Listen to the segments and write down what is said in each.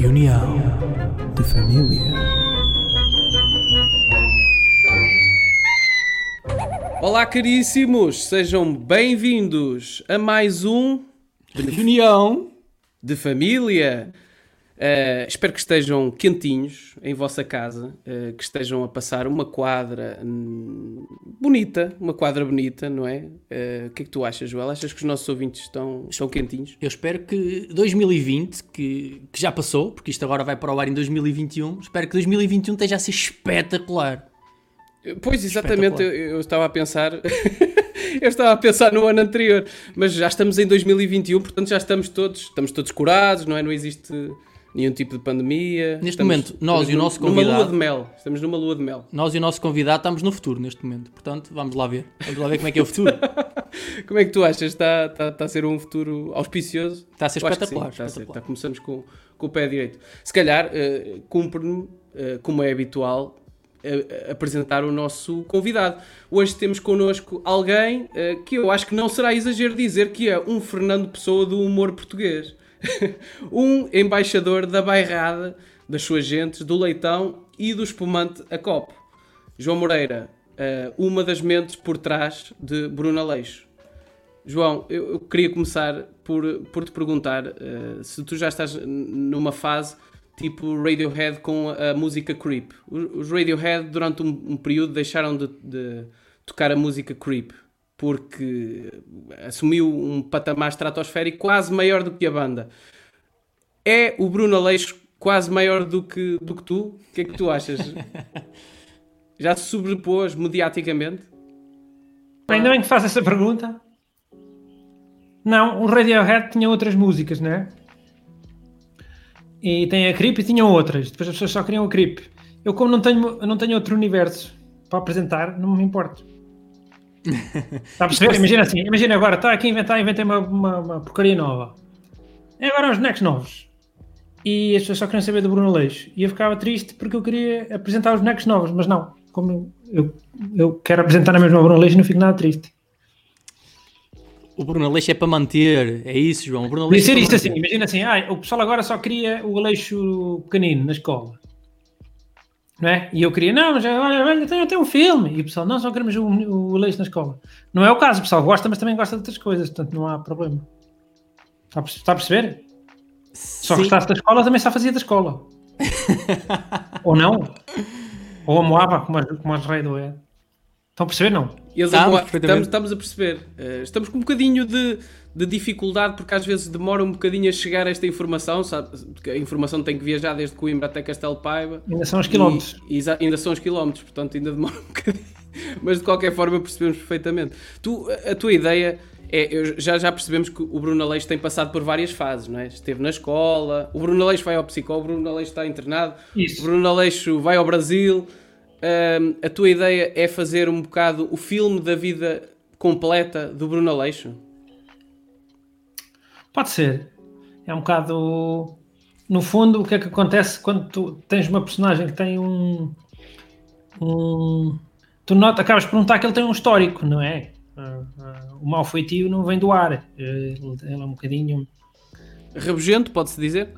Reunião de Família. Olá, caríssimos! Sejam bem-vindos a mais um Reunião de Família. Uh, espero que estejam quentinhos em vossa casa, uh, que estejam a passar uma quadra hum, bonita, uma quadra bonita, não é? Uh, o que é que tu achas, Joel? Achas que os nossos ouvintes estão, estão quentinhos? Eu espero que 2020, que, que já passou, porque isto agora vai para o ar em 2021, espero que 2021 esteja a ser espetacular. Pois, exatamente, eu, eu estava a pensar. eu estava a pensar no ano anterior, mas já estamos em 2021, portanto já estamos todos, estamos todos curados, não é? Não existe nenhum tipo de pandemia. Neste Estamos- momento, nós e o nosso Numa lua convidado- de mel. Estamos numa lua de mel. Nós e o nosso convidado estamos no futuro neste momento, portanto vamos lá ver. Vamos lá ver como é que é o futuro. Como é que tu achas? Está, está, está a ser um futuro auspicioso? Está a ser Eu que sim, espetacular, está a ser. espetacular. Está- começamos com, com o pé direito. Se calhar, eh, cumpre-me, eh, como é habitual, eh, apresentar o nosso convidado. Hoje temos connosco alguém eh, que eu acho que não será exagero dizer que é um Fernando Pessoa do humor português. um embaixador da bairrada, das suas gentes, do leitão e do espumante a copo. João Moreira, eh, uma das mentes por trás de Bruno Aleixo. João, eu, eu queria começar por, por te perguntar eh, se tu já estás numa fase tipo Radiohead com a música Creep. Os Radiohead, durante um, um período, deixaram de, de tocar a música Creep porque assumiu um patamar estratosférico quase maior do que a banda. É o Bruno Aleixo quase maior do que, do que tu? O que é que tu achas? Já se sobrepôs mediaticamente? Ainda bem que faz essa pergunta. Não, o Radiohead tinha outras músicas, não é? E tem a Creep e tinham outras. Depois as pessoas só queriam a Creep. Eu, como não tenho, não tenho outro universo para apresentar, não me importo. Está a perceber? Imagina assim, imagina agora, está aqui a inventar, inventei uma, uma, uma porcaria nova. E agora os bonecos novos. E as pessoas só queriam saber do Bruno Leixo. E eu ficava triste porque eu queria apresentar os bonecos novos, mas não. Como eu, eu, quero apresentar na mesma Bruno Leixo, não fico nada triste. O Bruno Aleixo é para manter, é isso, João. O Bruno Aleixo ser é isto assim, imagina assim, ah, o pessoal agora só queria o Aleixo pequenino na escola. Não é? E eu queria, não, mas olha, olha, tem até um filme. E o pessoal, não, só queremos o, o na escola. Não é o caso, o pessoal gosta, mas também gosta de outras coisas, portanto não há problema. Está a, está a perceber? Só Sim. gostasse da escola, também só fazia da escola. Ou não? Ou amoava, como as, como as Radiohead. Estão a perceber, não? Eles Estamos, estamos, estamos a perceber. Eh, estamos com um bocadinho de, de dificuldade porque às vezes demora um bocadinho a chegar a esta informação, sabe? Porque a informação tem que viajar desde Coimbra até Castelo Paiva. Ainda são os quilómetros. E- e ainda são os quilómetros, portanto ainda demora um bocadinho. Mas de qualquer forma percebemos perfeitamente. Tu, a a tua ideia é, eu- já, já percebemos que o Bruno Aleixo tem passado por várias fases, não é? Esteve na escola, o Bruno Aleixo vai ao psicólogo, o Bruno Aleixo está internado, Isso. o Bruno Aleixo vai ao Brasil. A tua ideia é fazer um bocado o filme da vida completa do Bruno Aleixo? Pode ser. É um bocado. No fundo, o que é que acontece quando tu tens uma personagem que tem um. um tu nota, acabas por notar que ele tem um histórico, não é? Ah, ah, O mau feitio não vem do ar. Ele, ele é um bocadinho. Rabugento, pode-se dizer?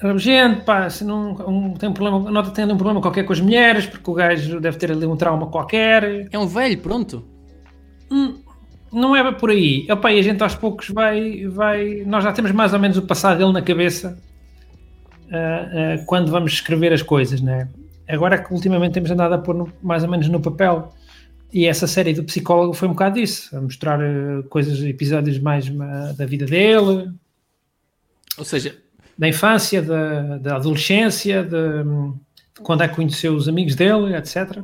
Rabugento, pá, se não um, tem um problema, nota ali um problema qualquer com as mulheres, porque o gajo deve ter ali um trauma qualquer. É um velho, pronto. Não é por aí. Opa, e a gente aos poucos vai, vai. Nós já temos mais ou menos o passado dele na cabeça ah, ah, quando vamos escrever as coisas, né? Agora é que ultimamente temos andado a pôr no- mais ou menos no papel. E essa série do psicólogo foi um bocado disso, a mostrar ah, coisas, episódios mais da vida dele, Ou seja, da infância, da, da adolescência, de, de quando é que conheceu os amigos dele, etc.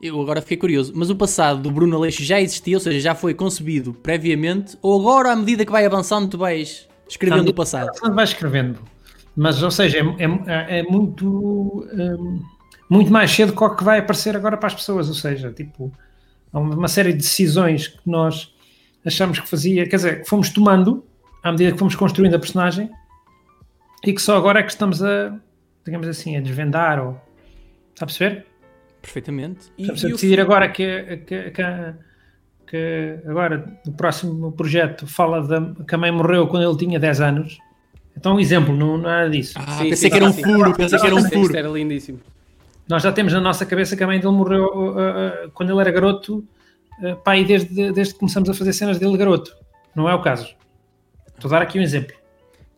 eu agora fiquei curioso, mas o passado do Bruno Aleixo já existia, ou seja, já foi concebido previamente, ou agora, à medida que vai avançando, tu vais escrevendo o passado? Vais escrevendo, Mas, ou seja, é, é, é muito, um, muito mais cedo que o que vai aparecer agora para as pessoas. Ou seja, tipo, há uma série de decisões que nós achamos que fazia, quer dizer, que fomos tomando à medida que fomos construindo a personagem e que só agora é que estamos a, digamos assim, a desvendar ou. Está a perceber? Perfeitamente. E, Estamos a decidir agora que, que, que, que, agora o próximo projeto fala da, que a mãe morreu quando ele tinha 10 anos. Então um exemplo, não, nada disso. Ah, sim, pensei sim, que era um furo, pensei que era um furo. Isto era lindíssimo. Nós já temos na nossa cabeça que a mãe dele morreu uh, uh, quando ele era garoto, uh, pai, desde, desde que começamos a fazer cenas dele garoto. Não é o caso. Estou a dar aqui um exemplo.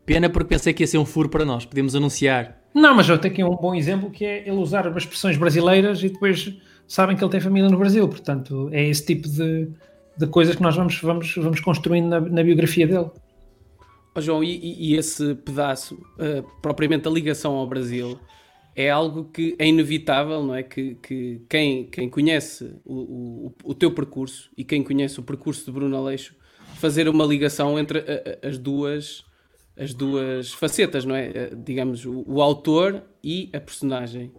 Pena porque pensei que ia ser um furo para nós, podemos anunciar. Não, mas eu tenho aqui um bom exemplo que é ele usar as expressões brasileiras e depois sabem que ele tem família no Brasil. Portanto, é esse tipo de, de coisas que nós vamos, vamos, vamos construindo na, na biografia dele. Oh, João, e, e, esse pedaço, uh, propriamente a ligação ao Brasil, é algo que é inevitável, não é? Que, que quem, quem conhece o, o, o teu percurso e quem conhece o percurso de Bruno Aleixo fazer uma ligação entre a, a, as duas as duas facetas, não é? Eh, digamos, o, o autor e a personagem.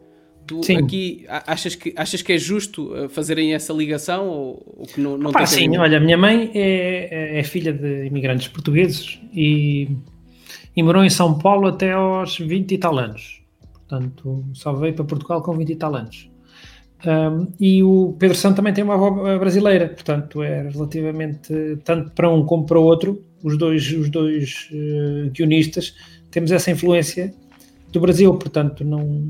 Tu sim. aqui achas que, achas que é justo eh, fazerem essa ligação ou, ou que não, não Opa, Sim, olha, a minha mãe é, é, é filha de imigrantes portugueses e, e morou em São Paulo até aos 20 e tal anos. Portanto, só veio para Portugal com 20 e tal anos. Um, e o Pedro Santo também tem uma avó brasileira, portanto é relativamente, tanto para um como para o outro, os dois, os dois uh, guionistas, temos essa influência do Brasil, portanto não.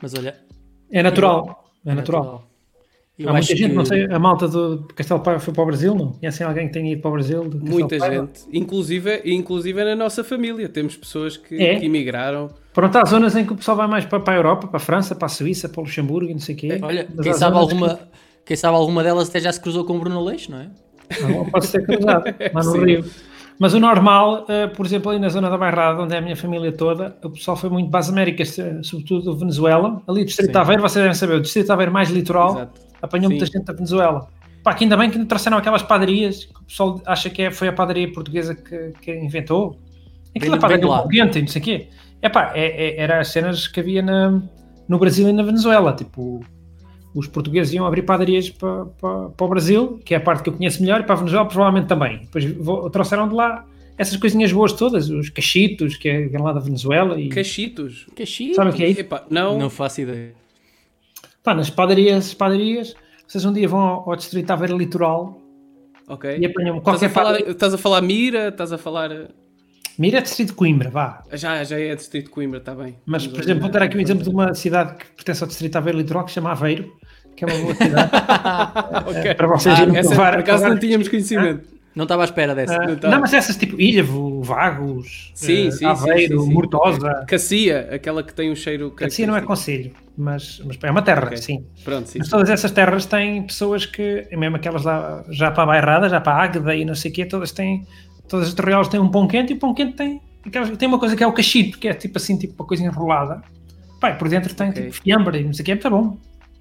Mas olha. É natural. É, é natural. natural. Eu Há muita gente, que... não sei, a malta do Castelo Paiva foi para o Brasil, não? Conhecem alguém que tenha ido para o Brasil? Muita gente, inclusive, inclusive é na nossa família, temos pessoas que, é. que emigraram. Pronto, há zonas em que o pessoal vai mais para, para a Europa, para a França, para a Suíça, para o Luxemburgo e não sei o quê. É, olha, quem sabe, alguma, que... quem sabe alguma delas até já se cruzou com o Bruno Leix, não é? Não, pode ser cruzado, lá no Rio. Mas o normal, uh, por exemplo, ali na zona da Bairrada, onde é a minha família toda, o pessoal foi muito para as Américas, eh, sobretudo Venezuela. Ali, o Distrito de Aveiro, vocês devem saber, o Distrito de Aveiro mais litoral, Exato. apanhou Sim. muita gente da Venezuela. Pá, que ainda bem que não trouxeram aquelas padarias, que o pessoal acha que é, foi a padaria portuguesa que, que inventou. Aquela padaria um quente e não sei o quê. Epá, é, é, era as cenas que havia na, no Brasil e na Venezuela, tipo os portugueses iam abrir padarias para, para, para, o Brasil, que é a parte que eu conheço melhor, e para a Venezuela provavelmente também. Depois vou, trouxeram de lá essas coisinhas boas todas, os cachitos, que é lá da Venezuela. E... Cachitos? Cachitos? Sabe o que é isso? não. não faço ideia. Pá, nas padarias, padarias, vocês um dia vão ao, ao Distrito Aveiro Litoral Ok. e apanham qualquer estás a, falar, estás a falar Mira, estás a falar... Mira é distrito de Coimbra, vá. Já, já é distrito de Coimbra, está bem. Mas, por exemplo, vou dar aqui um exemplo de uma cidade que pertence ao distrito de Aveiro Litoral, que se chama Aveiro, que é uma boa cidade. okay. Para vocês ah, irem essa, provar. Por acaso não tínhamos conhecimento. Não estava à espera dessa. Uh, não, não, mas essas tipo Ilhavo, Vagos, sim, uh, sim, Aveiro, sim, sim, Murtosa. Cacia, aquela que tem um cheiro. Cacia não é conselho, mas, mas é uma terra, okay. sim. Pronto, sim. Mas todas essas terras têm pessoas que, mesmo aquelas lá, já para a Bairrada, já para a Águeda e não sei o quê, todas têm. Todas as terreais têm um pão quente e o pão quente tem tem uma coisa que é o cachito, que é tipo assim, tipo uma coisa enrolada. Pai, por dentro tem okay. tipo fiambre e não sei o que, é muito bom.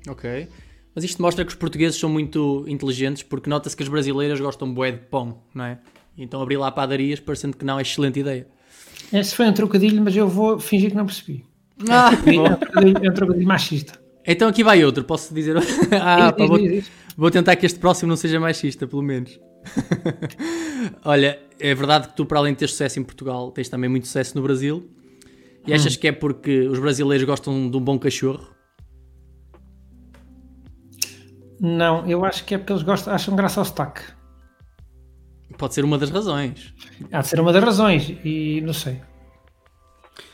Ok. Mas isto mostra que os portugueses são muito inteligentes porque nota-se que as brasileiras gostam bué de pão, não é? Então abrir lá padarias parecendo que não é excelente ideia. Esse foi um trocadilho, mas eu vou fingir que não percebi. Ah, é, um trocadilho, é um trocadilho machista. Então aqui vai outro, posso dizer? ah, pá, vou, vou tentar que este próximo não seja machista, pelo menos. Olha, é verdade que tu, para além de ter sucesso em Portugal, tens também muito sucesso no Brasil. E achas hum. que é porque os brasileiros gostam de um bom cachorro? Não, eu acho que é porque eles gostam, acham graça ao sotaque. Pode ser uma das razões. Há de ser uma das razões, e não sei.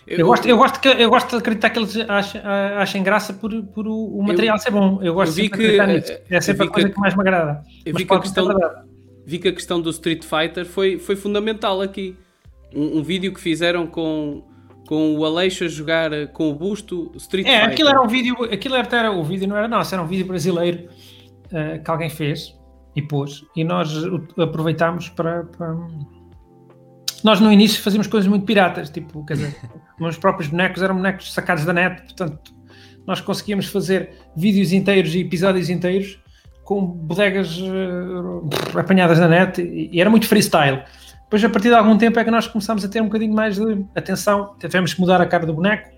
Eu, eu, gosto, eu, gosto que, eu gosto de acreditar que eles achem, achem graça por, por o, o material eu, ser bom. Eu gosto de acreditar nisso. É sempre a coisa que, que, mais me agrada. Eu vi que, a questão, vi que a questão do Street Fighter foi, foi fundamental aqui. Um, um vídeo que fizeram com, com o Aleixo a jogar com o busto Street é, Fighter. É, aquilo era um vídeo, aquilo era, o vídeo não era nosso, era um vídeo brasileiro uh, que alguém fez e pôs, e nós aproveitámos para, para, Nós no início fazíamos coisas muito piratas, tipo, quer dizer, os próprios bonecos eram bonecos sacados da net, portanto, nós conseguíamos fazer vídeos inteiros e episódios inteiros com bodegas uh, apanhadas na net e, e, era muito freestyle. Depois, a partir de algum tempo, é que nós começámos a ter um bocadinho mais de atenção. Tivemos que mudar a cara do boneco.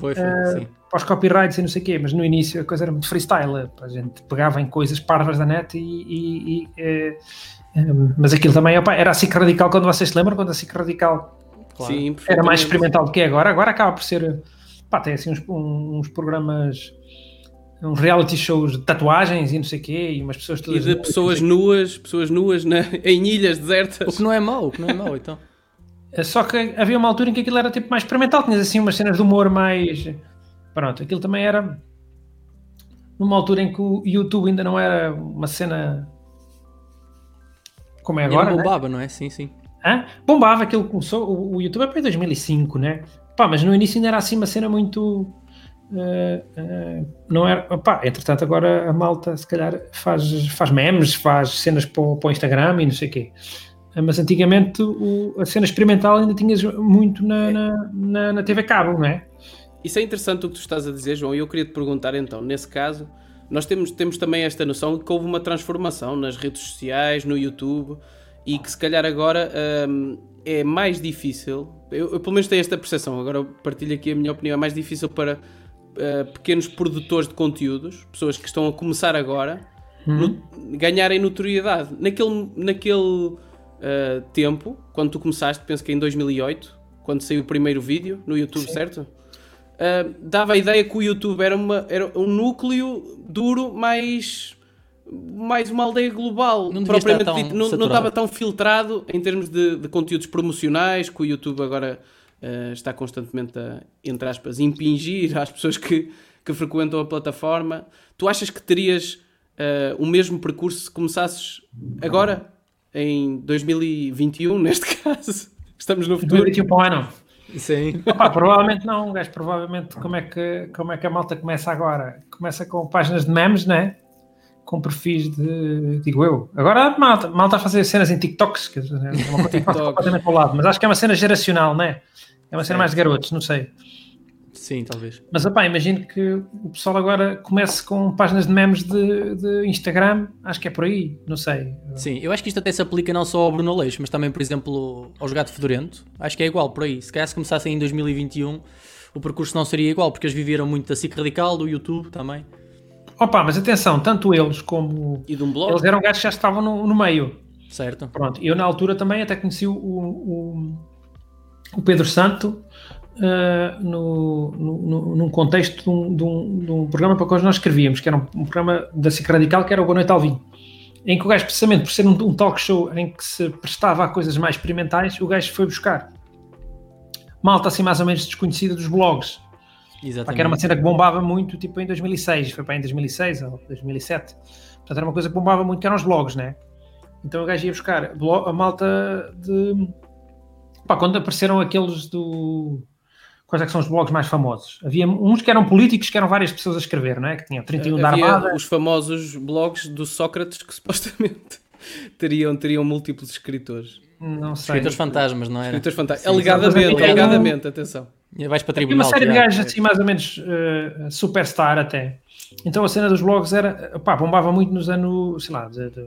Foi, foi, uh, sim. Para os copyrights e não sei o quê, mas no início a coisa era muito freestyle. A gente pegava em coisas parvas da net e. e, e é, mas aquilo também opa, era a SIC radical quando vocês se lembram, quando a SIC radical claro. sim, era mais experimental do que é agora. Agora acaba por ser. Pá, tem assim uns, uns programas uns reality shows de tatuagens e não sei o quê, e umas pessoas todas. E de pessoas nuas, pessoas nuas na, em ilhas desertas. O que não é mau, o que não é mau, então. É só que havia uma altura em que aquilo era tipo mais experimental, tinhas assim umas cenas de humor mais. Pronto, aquilo também era. Numa altura em que o YouTube ainda não era uma cena. Como é agora. E bombava, né? não é? Sim, sim. Hã? Bombava, aquilo começou. O, o YouTube é para 2005, né? Pá, mas no início ainda era assim uma cena muito Uh, uh, não era. Opá, entretanto, agora a malta se calhar faz, faz memes, faz cenas para o, para o Instagram e não sei o quê. Uh, mas antigamente o, a cena experimental ainda tinhas muito na, na, na, na, TV Cabo, não é? Isso é interessante o que tu estás a dizer, João. E eu queria te perguntar então, nesse caso, nós temos, temos também esta noção de que houve uma transformação nas redes sociais, no YouTube, e que se calhar agora um, é mais difícil. Eu, eu pelo menos tenho esta percepção, agora partilho aqui a minha opinião, é mais difícil para uh, pequenos produtores de conteúdos, pessoas que estão a começar agora, uhum. no, ganharem notoriedade. Naquele, naquele uh, tempo, quando tu começaste, penso que em 2008, quando saiu o primeiro vídeo no YouTube, Sim. certo? Uh, dava a ideia que o YouTube era, uma, era um núcleo duro mais mais uma aldeia global não propriamente dito, não, não estava tão filtrado em termos de, de, conteúdos promocionais que o YouTube agora uh, está constantemente a, entre aspas, impingir às pessoas que, que frequentam a plataforma. Tu achas que terias uh, o mesmo percurso se começasses agora, em 2021, neste caso? Estamos no futuro. 2021 para o ano. Sim. Opa, provavelmente não, gajo. Provavelmente como é, que, como é que a malta começa agora? Começa com páginas de memes, né? Com perfis de. Digo eu. Agora a malta, malta a fazer cenas em TikToks, que é uma coisa completamente ao lado, mas acho que é uma cena geracional, né? É uma cena mais de garotos, não sei. Sim, talvez. Mas opá, imagino que o pessoal agora comece com páginas de memes de, de, Instagram, acho que é por aí, não sei. Sim, eu acho que isto até se aplica não só ao Bruno Leixo, mas também, por exemplo, ao Jogado Fedorento. Acho que é igual por aí. Se calhar se começassem em 2021, o percurso não seria igual, porque eles viveram muito da SIC Radical, do YouTube também. Opa, mas atenção, tanto eles como. E de um blog? Eles eram gajos que já estavam no, no meio. Certo. Pronto, eu na altura também até conheci o, o o Pedro Santo uh, no, no, num contexto de um, de, um, de um, programa para o qual nós escrevíamos, que era um, um, programa da SIC Radical, que era o Boa Noite Alvin, em que o gajo, precisamente por ser um, talk show em que se prestava a coisas mais experimentais, o gajo foi buscar malta assim mais ou menos desconhecida dos blogs. Exatamente. Que era uma cena que bombava muito, tipo em 2006, foi para em 2006 ou 2007. Portanto, era uma coisa que bombava muito, que eram os blogs, né? Então o gajo ia buscar a malta de Pá, quando apareceram aqueles do. Quais é que são os blogs mais famosos? Havia uns que eram políticos, que eram várias pessoas a escrever, não é? Que tinham 31 Havia da Armada. os famosos blogs do Sócrates que supostamente teriam, teriam múltiplos escritores. Não sei. Escritores fantasmas, não era? Escritores fantasmas. Alegadamente, alegadamente, atenção. E vais para tribunal. Uma série de gajos assim, mais ou menos uh, superstar até. Então a cena dos blogs era, pá, bombava muito nos anos, sei lá, de, de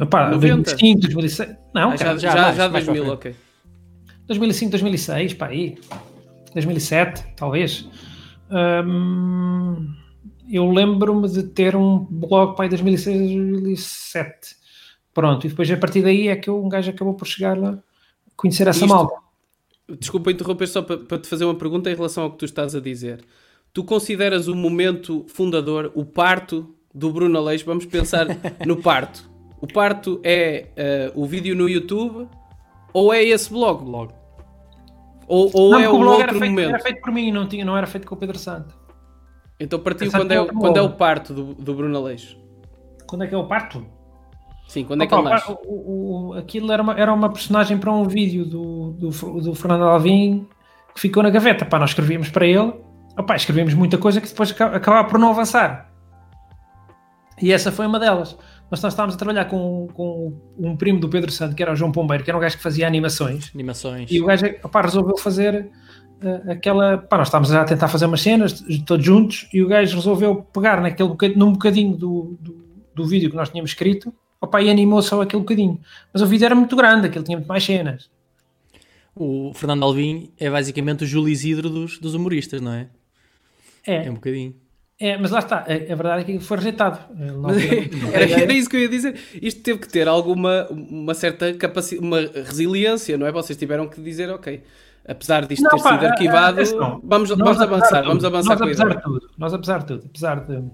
Epá, 2005, 2006. Não, ah, cara, já, já, já, já 2000, ok. 2005, 2006, pá, aí. 2007, talvez. Hum, eu lembro-me de ter um blog para 2006, 2007. Pronto, e depois a partir daí é que um gajo acabou por chegar lá, conhecer essa Isto, malta. Desculpa interromper só para, para te fazer uma pergunta em relação ao que tu estás a dizer. Tu consideras o momento fundador, o parto do Bruno Aleixo? Vamos pensar no parto. O parto é uh, o vídeo no YouTube ou é esse blog? blog. Ou, ou não, é um outro era feito, momento? Era feito por mim, não, tinha, não era feito com o Pedro Santo. Então partiu quando é, quando é o parto do, do Bruno Aleixo? Quando é que é o parto? Sim, quando é que ele nasce? O, o, aquilo era uma, era uma personagem para um vídeo do, do, do Fernando Alvim que ficou na gaveta. Pá, nós escrevíamos para ele, opá, escrevíamos muita coisa que depois acabava por não avançar. E essa foi uma delas mas nós estávamos a trabalhar com, com um primo do Pedro Santo, que era o João Pombeiro, que era um gajo que fazia animações. Animações. E o gajo opá, resolveu fazer uh, aquela. Pá, nós estávamos a tentar fazer umas cenas, todos juntos, e o gajo resolveu pegar naquele bocadinho, num bocadinho do, do, do vídeo que nós tínhamos escrito opa, e animou só aquele bocadinho. Mas o vídeo era muito grande, aquele tinha muito mais cenas. O Fernando Alvim é basicamente o Júlio Isidro dos, dos humoristas, não é? É. É um bocadinho. É, mas lá está, a, a verdade é que foi rejeitado. era, era, isso que eu ia dizer. Isto teve que ter alguma uma certa capacidade, uma resiliência, não é? Vocês tiveram que dizer, ok, apesar disto não, ter pá, sido arquivado, vamos, vamos avançar, vamos avançar nós, apesar de tudo, nós apesar de tudo, apesar de,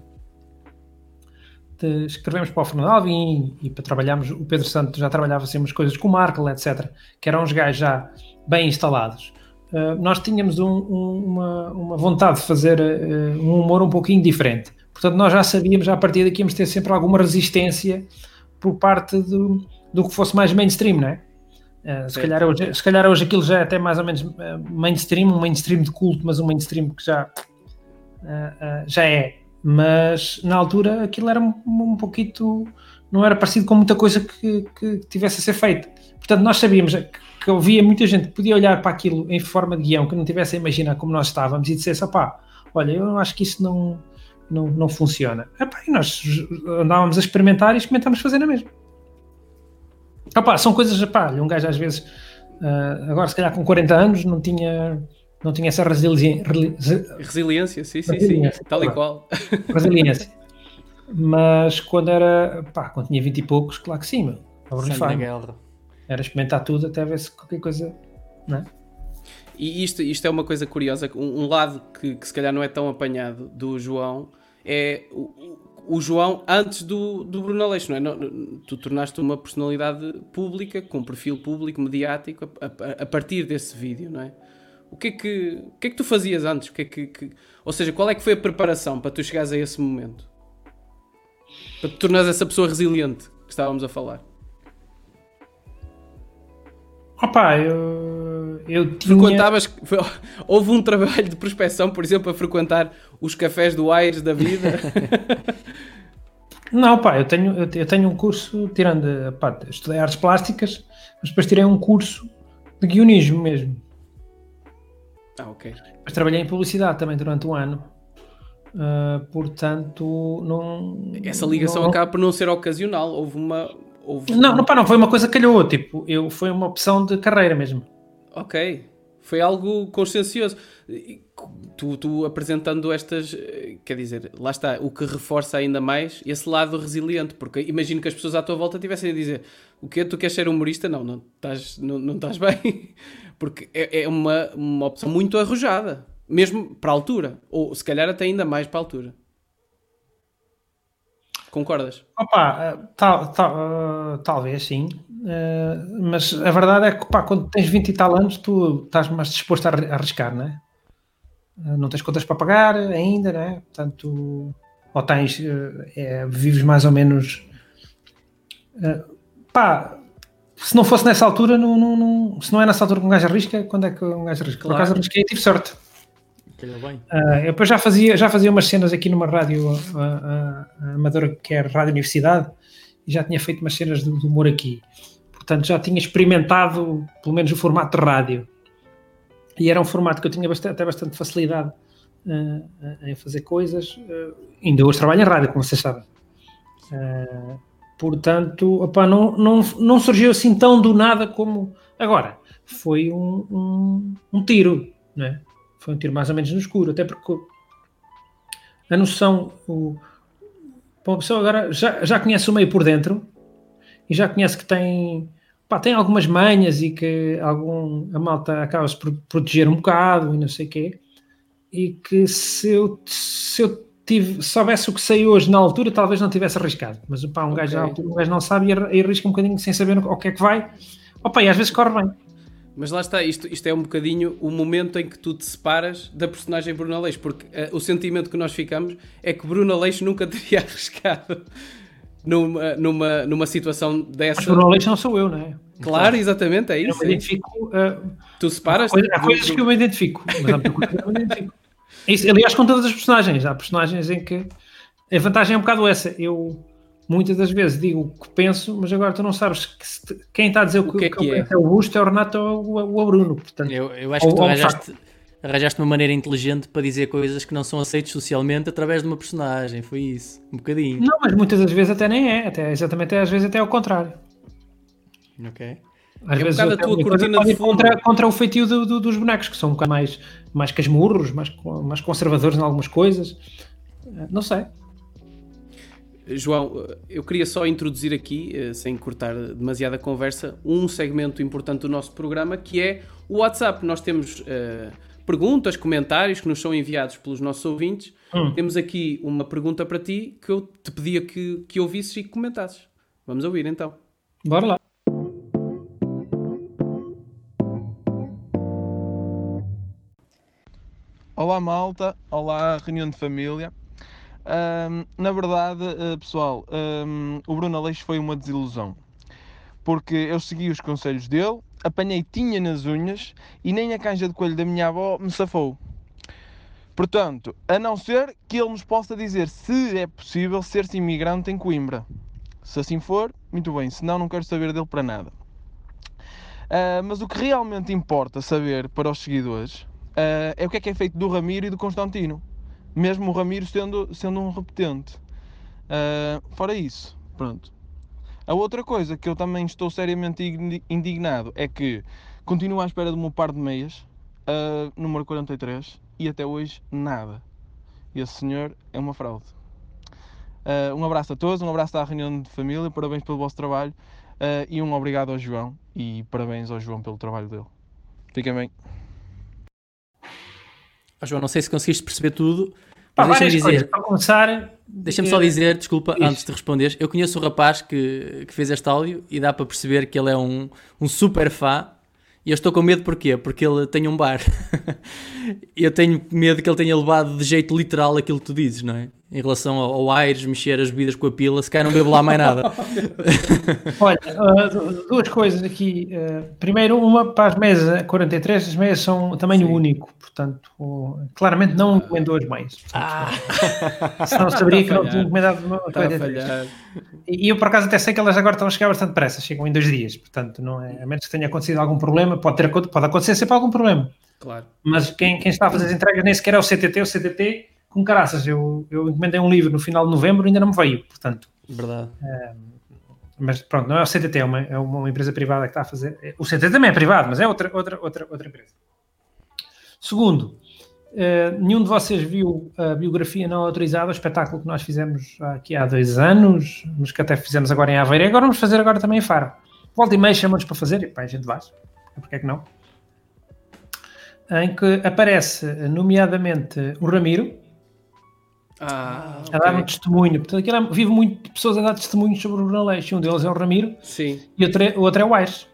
de escrevemos para o Fernando Alvim e, e para trabalharmos, o Pedro Santos já trabalhava assim umas coisas com o Markle, etc., que eram uns gajos já bem instalados. Uh, nós tínhamos um, um, uma, uma, vontade de fazer uh, um humor um pouquinho diferente. Portanto, nós já sabíamos, já a partir daqui, íamos ter sempre alguma resistência por parte do, do que fosse mais mainstream, não é? Uh, se, calhar hoje, se calhar hoje aquilo já é até mais ou menos mainstream, um mainstream de culto, mas um mainstream que já, já é. Mas na altura aquilo era um, um pouquinho. não era parecido com muita coisa que, que tivesse a ser feita. Portanto, nós sabíamos que via muita gente que podia olhar para aquilo em forma de guião, que não tivesse a imaginar como nós estávamos e dissesse, opá, olha, eu acho que isso não, não, não funciona. Epá, e nós andávamos a experimentar e experimentámos fazer na mesma. Opá, são coisas, opá, um gajo às vezes, uh, agora se calhar com 40 anos, não tinha, não tinha essa resiliência. Resiliência, sim, sim, sim, tal e qual. Resiliência. Mas quando era, pá, quando tinha 20 e poucos, claro que sim, meu. Era experimentar tudo até ver se qualquer coisa. Não é? E isto, isto é uma coisa curiosa, um, um lado que, que, se calhar não é tão apanhado do João é o, o João antes do, do Bruno Aleixo, não é? Não, tu tornaste uma personalidade pública, com um perfil público, mediático, a, a, a, partir desse vídeo, não é? O que é que, o que, é que tu fazias antes? O que é que, que, ou seja, qual é que foi a preparação para tu chegares a esse momento? Para te tornares essa pessoa resiliente que estávamos a falar? Opa, eu, eu tinha... Frequentavas... Houve um trabalho de prospecção, por exemplo, a frequentar os cafés do Aires da vida? Não, pá, eu tenho, eu tenho um curso, tirando, pá, estudei artes plásticas, mas depois tirei um curso de guionismo mesmo. Ah, ok. Mas trabalhei em publicidade também durante um ano. Uh, portanto, não. Essa ligação não, acaba por não ser ocasional. Houve uma, Houve... Não, não, pá, não foi uma coisa que calhou, tipo, eu, foi uma opção de carreira mesmo. Ok, foi algo consciencioso. Tu, tu, apresentando estas, quer dizer, lá está, o que reforça ainda mais esse lado resiliente, porque imagino que as pessoas à tua volta tivessem a dizer o que tu queres ser humorista? Não, não estás, não, não estás bem, porque é, é uma, uma opção muito arrojada, mesmo para a altura, ou se calhar até ainda mais para a altura. Concordas? Opa, eh, tal, tal, uh, talvez sim, uh, mas a verdade é que opa, quando tens 20 e tal anos tu estás mais disposto a arriscar, não é? Uh, não tens contas para pagar ainda, não é? Portanto, ou tens, é, vives mais ou menos. pá, se não fosse nessa altura, não, não, não, se não é nessa altura que um gajo arrisca, quando é que um gajo arrisca? Claro. Por acaso arrisquei e tive sorte. Uh, eu depois já fazia, já fazia umas cenas aqui numa rádio uh, uh, amadora que é Rádio Universidade e já tinha feito umas cenas de, de, humor aqui. Portanto, já tinha experimentado pelo menos o formato de rádio. E era um formato que eu tinha bastante, até bastante facilidade em fazer coisas. ainda hoje trabalho em rádio, como vocês sabem. portanto, opa, não, não, não surgiu assim tão do nada como agora. Foi um, um, um tiro, não é? Foi um tiro mais ou menos no escuro, até porque a noção. O, uma pessoa agora já, já conhece o meio por dentro e já conhece que tem, pá, tem algumas manhas e que algum, a malta acaba-se por proteger um bocado e não sei o quê. E que se eu, se eu tive, soubesse o que sei hoje na altura, talvez não tivesse arriscado. Mas pá, um, okay. gajo, um gajo não sabe e arrisca um bocadinho sem saber o que é que vai. Opa, e às vezes corre bem. Mas lá está, isto, isto é um bocadinho o momento em que tu te separas da personagem Bruno Aleixo, porque uh, o sentimento que nós ficamos é que Bruno Aleixo nunca teria arriscado numa, numa, numa situação dessa. Mas Bruno Aleixo não sou eu, não é? Claro, exatamente, é isso. Eu me identifico. Uh, tu separas? Há, coisa, há coisas que eu me identifico, mas há coisas que eu me identifico. Isso, aliás, com todas as personagens. Há personagens em que a vantagem é um bocado essa. Eu muitas das vezes digo o que penso, mas agora tu não sabes que se, quem está a dizer o que, o que, é, que é. é, o Busto, é o Renato ou o, o Bruno. Portanto, eu, eu acho que tu arranjaste, arranjaste uma maneira inteligente para dizer coisas que não são aceitas socialmente através de uma personagem. Foi isso, um bocadinho. Não, mas muitas das vezes até nem é, até, exatamente às vezes até ao contrário. Ok. Às É um vezes bocado a tua cortina de fundo. contra, contra o feitio do- do- dos bonecos, que são um bocado mais, mais casmurros, mais, mais conservadores em algumas coisas. Não sei. João, eu queria só introduzir aqui, eh, sem cortar demasiada conversa, um segmento importante do nosso programa que é o WhatsApp. Nós temos eh, perguntas, comentários que nos são enviados pelos nossos ouvintes. Hum. Temos aqui uma pergunta para ti que eu te pedia que, que ouvisses e que comentasses. Vamos ouvir então. Bora lá. Olá malta, olá reunião de família. Ahm, na verdade, eh, pessoal, ahm, o Bruno Aleixo foi uma desilusão. Porque eu segui os conselhos dele, apanhei tinha nas unhas e nem a canja de coelho da minha avó me safou. Portanto, a não ser que ele nos possa dizer se é possível ser-se imigrante em Coimbra. Se assim for, muito bem, senão não quero saber dele para nada. Ah, mas o que realmente importa saber para os seguidores ah, é o que é que é feito do Ramiro e do Constantino, mesmo o Ramiro sendo, sendo um repetente. Ah, fora isso, pronto. A outra coisa que eu também estou seriamente indi- indignado é que continuo à espera de um par de meias, ah, número 43, e até hoje nada. Esse senhor é uma fraude. Ah, um abraço a todos, um abraço à reunião de família, parabéns pelo vosso trabalho ah, e um obrigado ao João e parabéns ao João pelo trabalho dele. Fiquem bem. Ah, João, não sei se conseguiste perceber tudo, Pá, deixa-me coisas. dizer. Para começar, Deixa-me só eh, dizer, desculpa, Diz. antes de responderes, eu conheço o rapaz que, que fez este áudio e dá para perceber que ele é um, um super fã. E eu estou com medo porquê? Porque ele tem um bar. eu tenho medo que ele tenha levado de jeito literal aquilo que tu dizes, não é? Em relação ao, ao Aires, mexer as bebidas com a pila, se calhar não bebo lá mais nada. Olha, ah, du- duas coisas aqui. Ah, primeiro, uma para as mesas 43, as mesas são tamanho único, portanto, o- claramente não encomendou as meias. Ah, Senão saberia que não tinha encomendado uma Está a 43. falhar. E eu, por acaso, até sei que elas agora estão a chegar bastante depressa, chegam em dois dias, portanto, não é, a menos que tenha acontecido algum problema, pode, ter, pode acontecer sempre algum problema. Claro. Mas quem, quem está a fazer as entregas nem sequer é o CTT, o CTT, com caraças, eu, eu encomendei um livro no final de novembro e ainda não me veio, portanto. verdade. Mas pronto, não é o CTT, é uma, é uma empresa privada que está a fazer. O CTT também é privado, mas é outra, outra, outra, outra empresa. Segundo, eh, nenhum de vocês viu a biografia não autorizada, o espetáculo que nós fizemos aqui há dois anos, mas que até fizemos agora em Aveiro, e agora vamos fazer agora também em Faro. Volta e meia chamam-nos para fazer, e pá, a gente vai, porque é que não? Em que aparece, nomeadamente, o Ramiro, Ah, a dar um ok. testemunho. Portanto, aquilo é, vive muito de pessoas a dar testemunhos sobre o Bruno Aleixo. Um deles é o Ramiro Sim. e outro é, o outro é o Aires.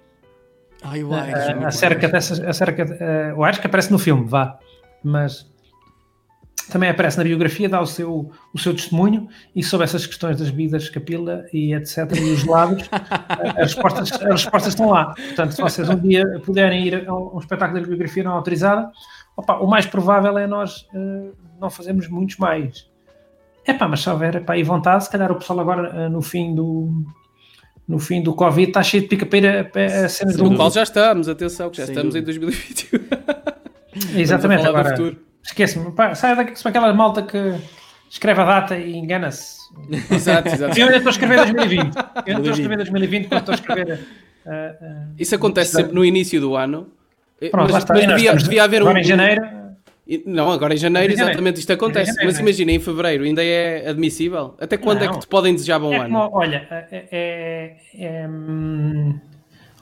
Ai, o Aires. é muito acerca bom. dessas, acerca, uh, o Aires que aparece no filme, vá, mas também aparece na biografia, dá o seu, o seu testemunho e sobre essas questões das bebidas capila e etc. e os gelados, uh, as, respostas, as respostas estão lá. Portanto, se vocês um dia puderem ir a um, um espetáculo de biografia não autorizada, opa, o mais provável é nós uh, não fazermos muitos mais. É pá, mas se houver epá, aí vontade, se calhar o pessoal agora uh, no fim do. No fim do Covid está cheio de pica-peira a cenas No do qual já estamos, atenção, que já Sem estamos em dúvida. 2021. Exatamente, agora esquece-me, sai daqui são aquela malta que escreve a data e engana-se. Exato, exato. Eu ainda estou a escrever 2020. Eu ainda estou a escrever 2020 quando estou a escrever. ah, ah, Isso acontece sempre no início do ano. Eh, pronto, lá mas está. mas E devia, devia haver um. agora em janeiro. Não, agora em janeiro, Em janeiro. exatamente isto acontece. Janeiro, Mas imagina, em fevereiro ainda é admissível? Até quando é Não. que te podem desejar bom É ano? como, olha, é, é- é, hum,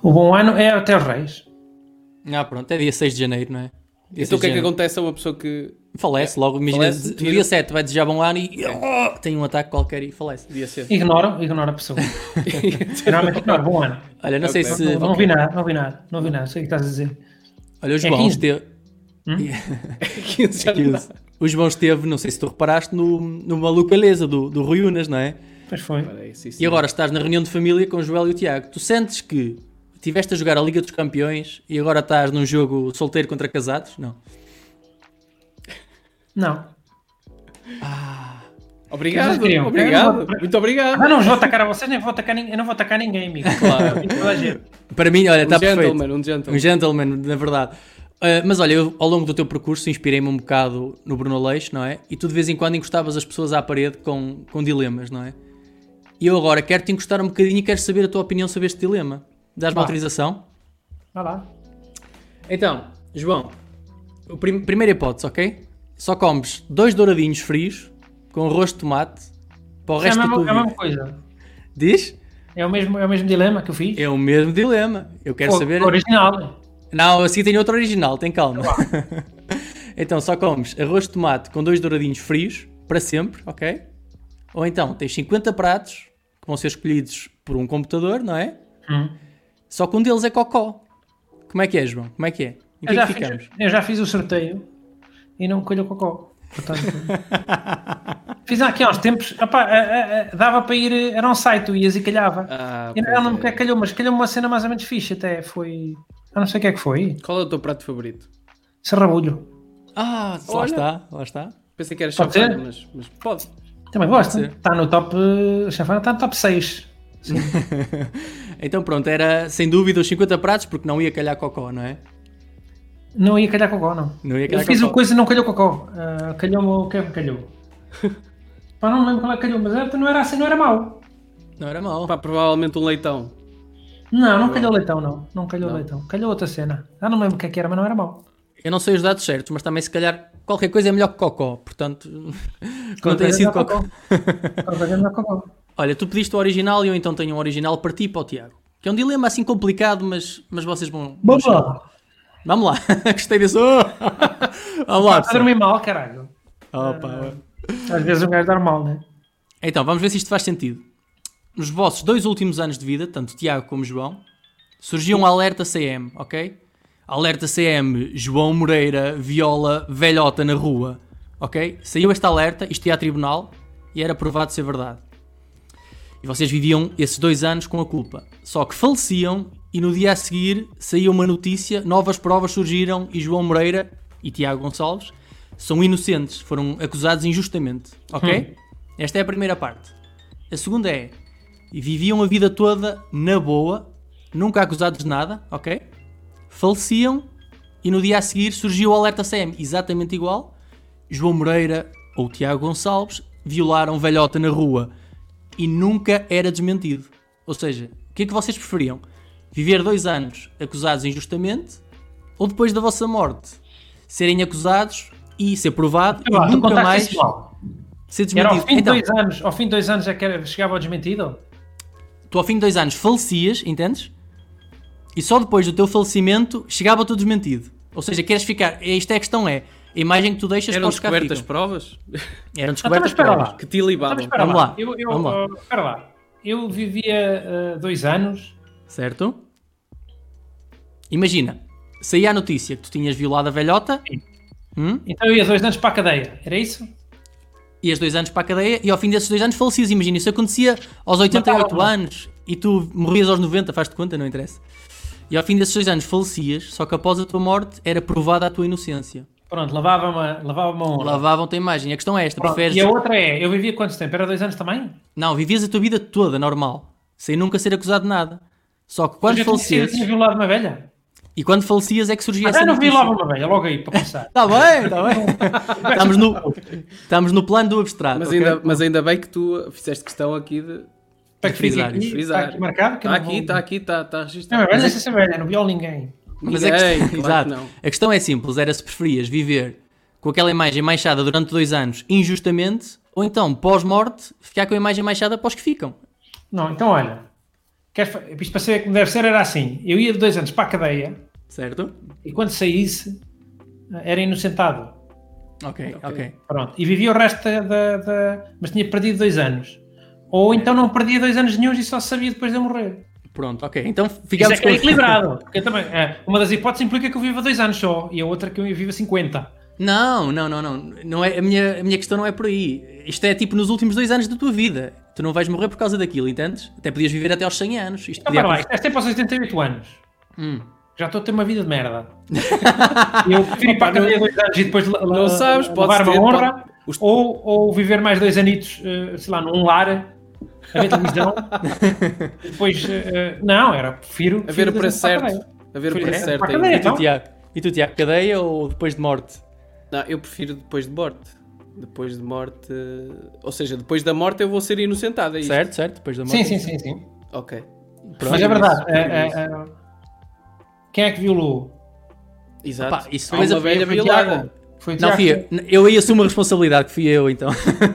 o bom ano é até os Reis. Ah, pronto, é dia 6 de janeiro, não é? Dia 6 Então o que é que acontece a uma pessoa que. Falece logo, imagina, Falece, tira- dia 7 vai desejar bom ano e oh, tem um ataque qualquer e falece. Devia ser. Ignoro, ignoro a pessoa. Geralmente ignoro, bom ano. Olha, não sei Ok. se. Não, não vi nada, não vi nada, não vi nada, sei o que estás a dizer. Olha, o João 15. esteve. 15 já não dá. O João esteve, não sei se tu reparaste, no, no Maluco Beleza do, do Rui Unas, não é? Pois foi. E agora estás na reunião de família com o Joel e o Tiago. Tu sentes que estiveste a jogar a Liga dos Campeões e agora estás num jogo solteiro contra casados? Não. Não. Obrigado, queriam? obrigado, não- muito obrigado. Ah, não vos vou atacar a vocês, nem vou atacar ninguém, eu não vou atacar ninguém, amigo. Claro. Para mim, olha, Um está perfeito. gentleman, um gentleman. Um gentleman, na verdade. Uh, mas olha, eu, ao longo do teu percurso inspirei-me um bocado no Bruno Leix, não é? E tu de vez em quando encostavas as pessoas à parede com, com dilemas, não é? E eu agora quero-te encostar um bocadinho e quero saber a tua opinião sobre este dilema. Dás-me autorização? Vá lá. Então, João, prim primeira hipótese, ok? Só comes dois douradinhos frios com arroz de tomate para o resto é a mesma, da tua é a mesma coisa. Diz? É o, mesmo, é o mesmo dilema que eu fiz. É o mesmo dilema. Eu quero O- saber. Original. Não, assim tem outro original, tem calma. então só comes arroz de tomate com dois douradinhos frios para sempre, ok? Ou então tens 50 pratos que vão ser escolhidos por um computador, não é? Hum. Só que um deles é cocó. Como é que é, João? Como é que é? Em que Eu é já, que fiz, eu já fiz o sorteio e não colho o cocó. Portanto, fiz aqui há uns tempos. Epá, a- a- a- dava para ir. Era um site, tu ias e calhava. Ah, eu não me é. calhou, mas calhou uma cena mais ou menos fixe. Até foi. Eu não sei o que é que foi. Qual é o teu prato favorito? Serrabulho. Ah, lá Olha. está, lá está. Pensei que era Pode ser? mas, mas pode. Também gosto. ser. Está no top. eh, Chafana está no top 6. Então pronto, era sem dúvida os 50 pratos porque não ia calhar cocó, não é? Não ia calhar cocó, não. Não ia Eu calhar fiz cocó. uma coisa e não calhou cocó. Ah, Calhou-me o que é que calhou? Pá, não me lembro qual é que calhou, mas era- não era assim, não era mau. Não era mau. Pá, provavelmente um leitão. Não, não calhou leitão, não. Não calhou Não. leitão. Calhou outra cena. Já não lembro o que é que era, mas não era mau. Eu não sei os dados certos, mas também se calhar qualquer coisa é melhor que cocó, portanto não tenha Qualquer sido cocó. cocó. Olha, tu pediste o original e eu então tenho um original para ti e para o Tiago. Que é um dilema assim complicado, mas, mas vocês vão. Vamos vão lá. Vamos lá. Gostei disso. Vamos lá, Está a dormir mal, caralho. Opa. Às vezes um gajo dorme mal, né? Então, vamos ver se isto faz sentido. Nos vossos dois últimos anos de vida, tanto Tiago como João, surgiu um alerta CM, ok? Alerta CM, João Moreira viola velhota na rua, ok? Saiu este alerta, isto ia a tribunal e era provado ser verdade. E vocês viviam esses dois anos com a culpa. Só que faleciam e no dia a seguir saiu uma notícia, novas provas surgiram e João Moreira e Tiago Gonçalves são inocentes, foram acusados injustamente, ok? Esta é a primeira parte. A segunda é, e viviam a vida toda na boa, nunca acusados de nada, ok? Faleciam e no dia a seguir surgiu o alerta CM, exatamente igual. João Moreira ou Tiago Gonçalves violaram velhota na rua e nunca era desmentido. Ou seja, o que é que vocês preferiam? Viver dois anos acusados injustamente ou depois da vossa morte serem acusados e ser provado lá, e nunca mais ser Era desmentido? ao fim de Então, dois anos, ao fim de dois anos é que era- chegava ao desmentido? Tu ao fim de dois anos falecias, entendes? E só depois do teu falecimento chegava tudo desmentido. Ou seja, queres ficar. Isto é a questão: é a imagem que tu deixas Eram descobertas provas Eram Então, descobertas provas. lá. que te libavam. Então, Vamos lá, Eu, eu, vamos lá. uh, espera lá. Eu vivia uh, dois anos. Certo? Imagina, saía a notícia que tu tinhas violado a velhota, hum? Então eu ia dois anos para a cadeia. Era isso? Ias dois anos para a cadeia e ao fim desses dois anos falecias. Imagina, isso acontecia aos 88 Matava-me. anos e tu morrias aos 90, faz-te conta, não interessa. E ao fim desses dois anos falecias, só que após a tua morte era provada a tua inocência. Pronto, lavava-me lavava a honra. Lavavam-te a imagem. A questão é esta: Pronto, preferes. E a outra é, eu vivia quanto tempo? Era dois anos também? Não, vivias a tua vida toda normal, sem nunca ser acusado de nada. Só que quando falecias, tinha violado uma velha? E quando falecias é que surgia essa Ah, não notícia. violava uma velha, logo aí, para começar. Está bem, está bem. estamos, no, estamos no plano do abstrato. Mas, ok? ainda, mas ainda bem que tu fizeste questão aqui de Para que frisar, aqui, frisar. está aqui marcado. que eu Está aqui, vou- está aqui, está está Não, registado. mas essa velha, não violo ninguém. Mas Ninguém, claro que exato. não. A questão é simples: era se preferias viver com aquela imagem manchada durante dois anos injustamente, ou então, pós-morte, ficar com a imagem manchada para os que ficam. Não, então olha, quer, isto para ser como deve ser era assim, eu ia de dois anos para a cadeia Certo? e quando saísse era inocentado. Ok, ok. Pronto. E vivia o resto da, da- Mas tinha perdido dois anos. Ou então não perdia dois anos nenhum e só sabia depois de eu morrer. Pronto, ok. Então Isso ficamos é é com. equilibrado. Porque também, é, uma das hipóteses implica que eu viva dois anos só e a outra que eu viva 50. Não, não, não, não. não é, a, minha, a minha questão não é por aí. Isto é tipo nos últimos dois anos da tua vida. Tu não vais morrer por causa daquilo, entendes? Até podias viver até aos 100 anos. Isto Então, podia para lá, isto é sempre aos 88 anos. Hum. Já estou a ter uma vida de merda. eu prefiro ir para a cadeia dois anos e depois Não sabes, pode levar uma ter, honra. pode- os- Ou, ou viver mais dois anitos, eh, sei lá, num lar, a ver televisão. depois, eh, não, era, prefiro. A ver o preço certo. A ver o preço certo aí. cadeia, E tu, então. Tiago? E tu, Tiago, cadeia ou depois de morte? Não, eu prefiro depois de morte. Depois de morte. Ou seja, depois da morte eu vou ser inocentado. É? Certo, certo, depois da morte. Sim, sim, sim, sim. Ok. Mas é Prefiro verdade. é- é- é- Quem é que violou? Exato. Pá, isso depois uma a- velha Foi violada. Foi Não, fui eu. Eu aí assumo a responsabilidade que fui eu, então.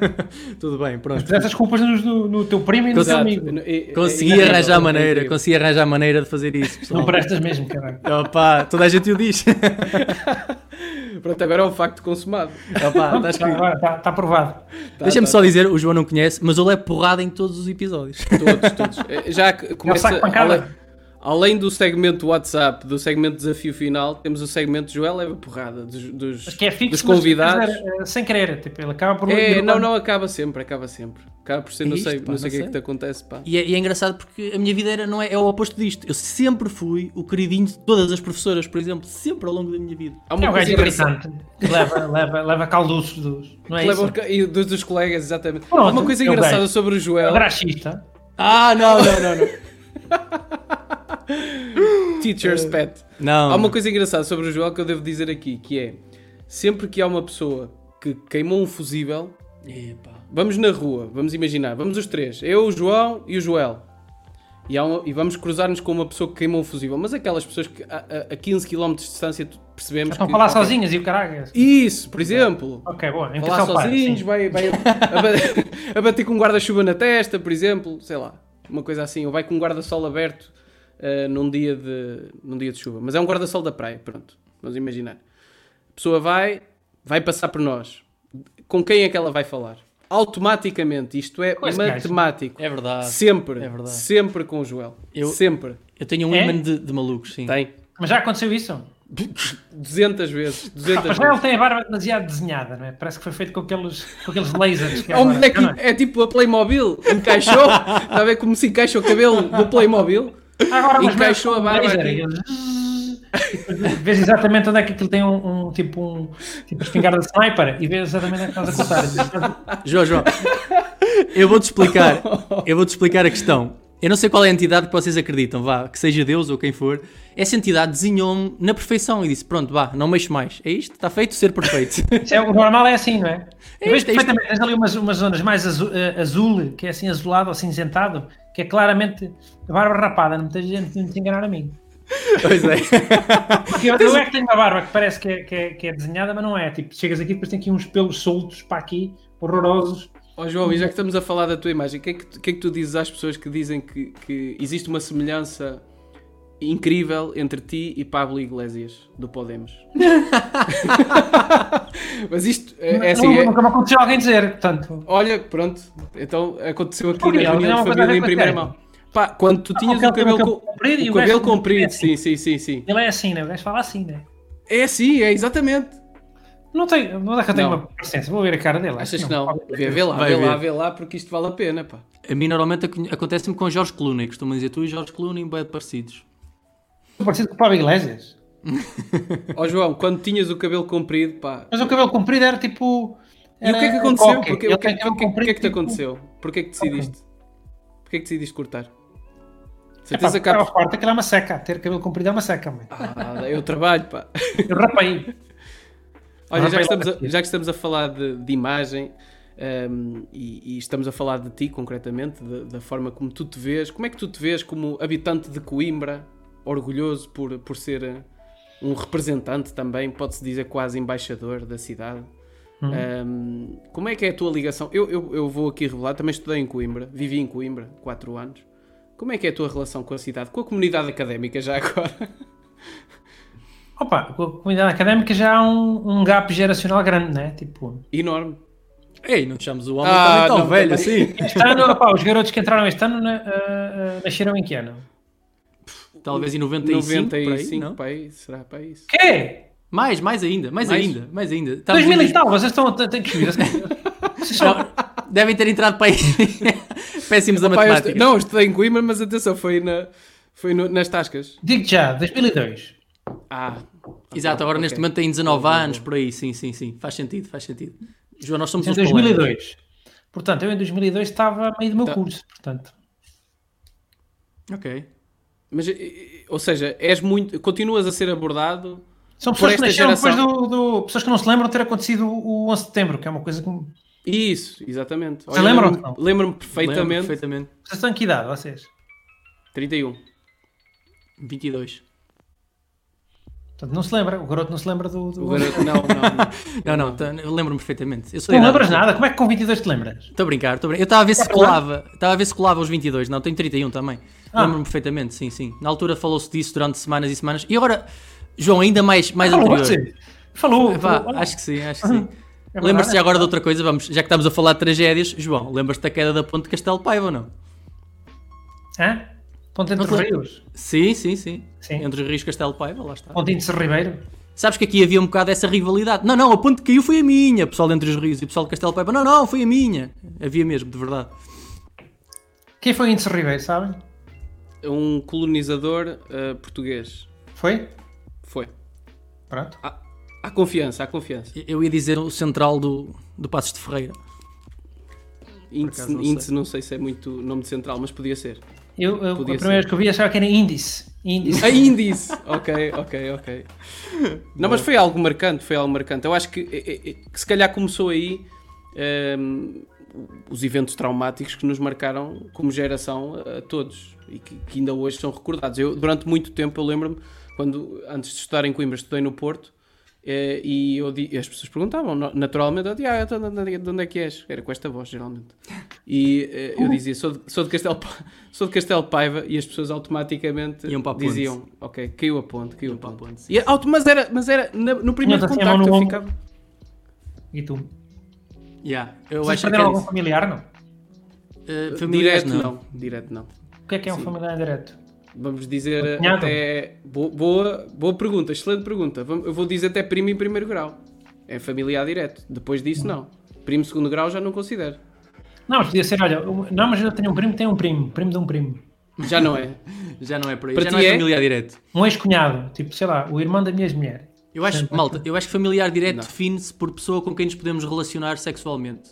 Tudo bem, Mas pronto. puseste as culpas no, no- teu primo e no teu Exato. amigo. É- é- Consegui é- arranjar a é- maneira, é- consegui arranjar a maneira de fazer isso, pessoal. Não prestas mesmo, caralho. Opa, toda a gente o diz. Pronto, agora é um facto consumado. Opa, tá. Agora está tá aprovado. Tá, Deixa-me tá, só dizer, o João não conhece, mas ele é porrada em todos os episódios. Todos, todos. Já que começa. saco de pancada. Além, do segmento WhatsApp, do segmento desafio final, temos o segmento Joel leva porrada dos, dos, Mas que é fixo, dos mas, convidados. dizer, eh, sem querer. Tipo, ele acaba por. É, não, não, acaba sempre, acaba sempre. Acaba por ser, não Isto, sei, pá, não sei o que é que te acontece, pá. E é, e é engraçado porque a minha vida era, não é, é o oposto disto. Eu sempre fui o queridinho de todas as professoras, por exemplo, sempre ao longo da minha vida. Há É uma um coisa gajo irritante. que Leva, leva, leva calduços dos. Não é Leva isso? os- e dos, dos colegas, exatamente. Pronto, Há uma coisa é engraçada sobre o Joel. Graxista. Ah, não, não, não, não. Teacher's pet. Não. Há uma coisa engraçada sobre o Joel que eu devo dizer aqui, que é sempre que há uma pessoa que queimou um fusível, Epá. vamos na rua, vamos imaginar, vamos os três, eu, o João e o Joel. E, há uma- e vamos cruzar-nos com uma pessoa que queimou um fusível, mas aquelas pessoas que a, a- a 15 km de distância percebemos Estão a falar sozinhas e o caralho. Isso, por exemplo. Ok, boa. Em Falar sozinhos, sim. vai, vai a, bater, a bater com um guarda-chuva na testa, por exemplo, sei lá, uma coisa assim, ou vai com um guarda-sol aberto eh, num, dia de, num dia de chuva. Mas é um guarda-sol da praia, pronto, vamos imaginar. A pessoa vai, vai passar por nós. Com quem é que ela vai falar? Automaticamente, isto é gajo. matemático. É verdade. Sempre, É verdade. sempre com o Joel. Eu- Sempre. Eu tenho um É? imã de, de malucos, sim. Tem. Mas já aconteceu isso? 200 vezes. 200 Mas já ele vezes. tem a barba demasiado desenhada, não é? Parece que foi feito com aqueles, com aqueles lasers. É um bonequinho, é? é tipo a Playmobil, encaixou, está a ver como se encaixa o cabelo do Playmobil? Agora, Encaixou a barba aqui. Vês exatamente onde é que aquilo tem um, um tipo um tipo espingarda de sniper e vês exatamente onde é que estás a contar. João, João, eu vou-te explicar, eu vou-te explicar a questão. Eu não sei qual é a entidade que vocês acreditam, vá, que seja Deus ou quem for. Essa entidade desenhou-me na perfeição e disse: Pronto, vá, não mexo mais. É isto? Está feito ser perfeito. É, o normal é assim, não é? É Eu vejo é perfeitamente, tens ali umas, umas zonas mais azul, eh, azul, que é assim azulado ou cinzentado, que é claramente a barba rapada, não muita gente não te enganar a mim. pois é. Porque eu, eu é que tenho uma barba que parece que é, que, é, que é desenhada, mas não é. Tipo, chegas aqui e depois tem aqui uns pelos soltos para aqui, horrorosos. Ó João, e já que estamos a falar da tua imagem, o que, é que, que é que tu dizes às pessoas que dizem que, que existe uma semelhança incrível entre ti e Pablo Iglesias, do Podemos? Mas isto é, é assim, Nunca- é- Nunca me aconteceu alguém dizer, portanto. olha, pronto, então aconteceu aqui na Não, reunião não, de mas família é em primeira mão. Pá, quando tu tinhas Ah, o cabelo, cabelo co- comprido o cabelo não comprido, é assim. sim, sim, sim, sim. Ele é assim, né? O gajo fala assim, né? É assim, é exatamente. Não, tem, não é que eu tenho Não. uma presença, vou ver a cara dele. acho Achas que não? Vê, vê lá, Vai vê lá, ver. vê lá, porque isto vale a pena, pá. A mim normalmente ac- acontece-me com Jorge Clooney. Costumam dizer tu e Jorge Clooney bem parecidos. Parecido com o Pablo Iglesias. Ó João, quando tinhas o cabelo comprido, pá, Mas o cabelo comprido era tipo. E o que é que era aconteceu? Porque, Ele o que, que- cabelo o que é comprido, que te tipo- aconteceu? Porquê é que decidiste? Porquê é que decidiste cortar? Certeza que estava há... forte, aquilo é uma seca. Ter cabelo comprido é uma seca, mãe. Ah, eu trabalho, pá. Eu rapei. Olha, já que estamos a, já que estamos a falar de, de imagem ehm, e, e estamos a falar de ti concretamente, de- da forma como tu te vês, como é que tu te vês como habitante de Coimbra, orgulhoso por, por ser eh, um representante também, pode-se dizer quase embaixador da cidade? Ehm, como é que é a tua ligação? Eu, eu, eu vou aqui revelar, também estudei em Coimbra, vivi em Coimbra 4 anos. Como é que é a tua relação com a cidade, com a comunidade académica já agora? Opa, com a comunidade académica já há um, um gap geracional grande, né? Tipo, Enorme. Ei, não te chames o homem Ah, também tão não, velho também. assim. este ano, opa, os garotos que entraram este ano na- ah, ah, nasceram em que ano? Talvez em 95, 95, por aí, não? para aí, será para isso? Quê? Mais, mais ainda, mais, Mais? ainda, mais ainda. Estamos 2000 em e tal, vocês estão a devem ter entrado para aí. Péssimos a eu matemática. estu- não, eu estudei em Coimbra, mas atenção, foi, na, foi no- nas tascas. Digo já, 2002. Ah, Exato, agora ok. neste momento tem 19 Boa, boa, anos, por aí, sim, sim, sim. Faz sentido, faz sentido. João, nós somos Em polémicos. 2002. Portanto, eu em 2002 estava a meio do meu Tá. curso. Portanto, Ok. Mas, ou seja, és muito, continuas a ser abordado São pessoas que nasceram depois do, do, Pessoas que não se lembram de ter acontecido o 11 de setembro, que é uma coisa que. Isso, exatamente. Você lembram? Lembro-me lembro perfeitamente. Lembro perfeitamente. Vocês estão em que idade, vocês? 31. 22. Portanto, não se lembra, o garoto não se lembra do. do... O garoto, não, não. não, não, eu lembro-me perfeitamente. Eu sou não lembras nada? Como é que com 22 te lembras? Estou a brincar, estou a brincar. Eu estava a ver se colava, estava a ver se colava os 22, não, tenho 31 também. Ah. Lembro-me perfeitamente, sim, sim. Na altura falou-se disso durante semanas e semanas. E agora, João, ainda mais, mais falou, anterior. Falou, falou. Acho que sim, acho que sim. É Lembras-te agora de outra coisa? Vamos, já que estamos a falar de tragédias, João, lembras-te da queda da ponte de Castelo Paiva ou não? Hã? Ponte entre os rios? Sim, sim, sim, sim. Entre os rios Castelo Paiva, lá está. Ponte de Ribeiro? Sabes que aqui havia um bocado essa rivalidade. Não, não, a ponte que caiu foi a minha, pessoal entre os rios e o pessoal de Castelo Paiva. Não, não, foi a minha. Havia mesmo, de verdade. Quem foi Índice Ribeiro, sabem? Um colonizador uh, português. Foi? Foi. Pronto. Há, há, confiança, há confiança. Eu ia dizer o central do, do Passos de Ferreira. Índice, não, índice sei. não sei se é muito nome de central, mas podia ser. Eu, eu a primeira vez que eu vi achava que era índice. Índice. A índice! ok, ok, ok. Não, mas foi algo marcante, foi algo marcante. Eu acho que, que se calhar começou aí um, ehm, os eventos traumáticos que nos marcaram como geração a todos e que, que ainda hoje são recordados. Eu, durante muito tempo, eu lembro-me, quando antes de estudar em Coimbra, estudei no Porto eh, e, eu, as pessoas perguntavam, naturalmente, eu dizia, ah, de onde é que és? Era com esta voz, geralmente. E eh, eu dizia, sou de, sou de, Castelo, sou de Castelo Paiva, e as pessoas automaticamente diziam, ok, caiu a ponte, caiu a ponte. ponte e, auto, mas era, mas era no primeiro assim, contacto eu ficava... E tu? Yeah, eu Vocês acho que algum familiar, não? Uh, direto não. não. Direto não. O que é que é um Sim. familiar direto? Vamos dizer até. Boa, boa pergunta, excelente pergunta. Eu vou dizer até primo em primeiro grau. É familiar direto. Depois disso, não. Primo segundo grau já não considero. Não, mas podia ser, olha, não, mas eu tenho um primo, tem um primo, primo de um primo. Já não é. já não é por aí. Para já não é, é familiar direto. Um ex-cunhado, tipo, sei lá, o irmão da minha ex-mulher. Eu acho, malta, eu acho que familiar direto define-se por pessoa com quem nos podemos relacionar sexualmente.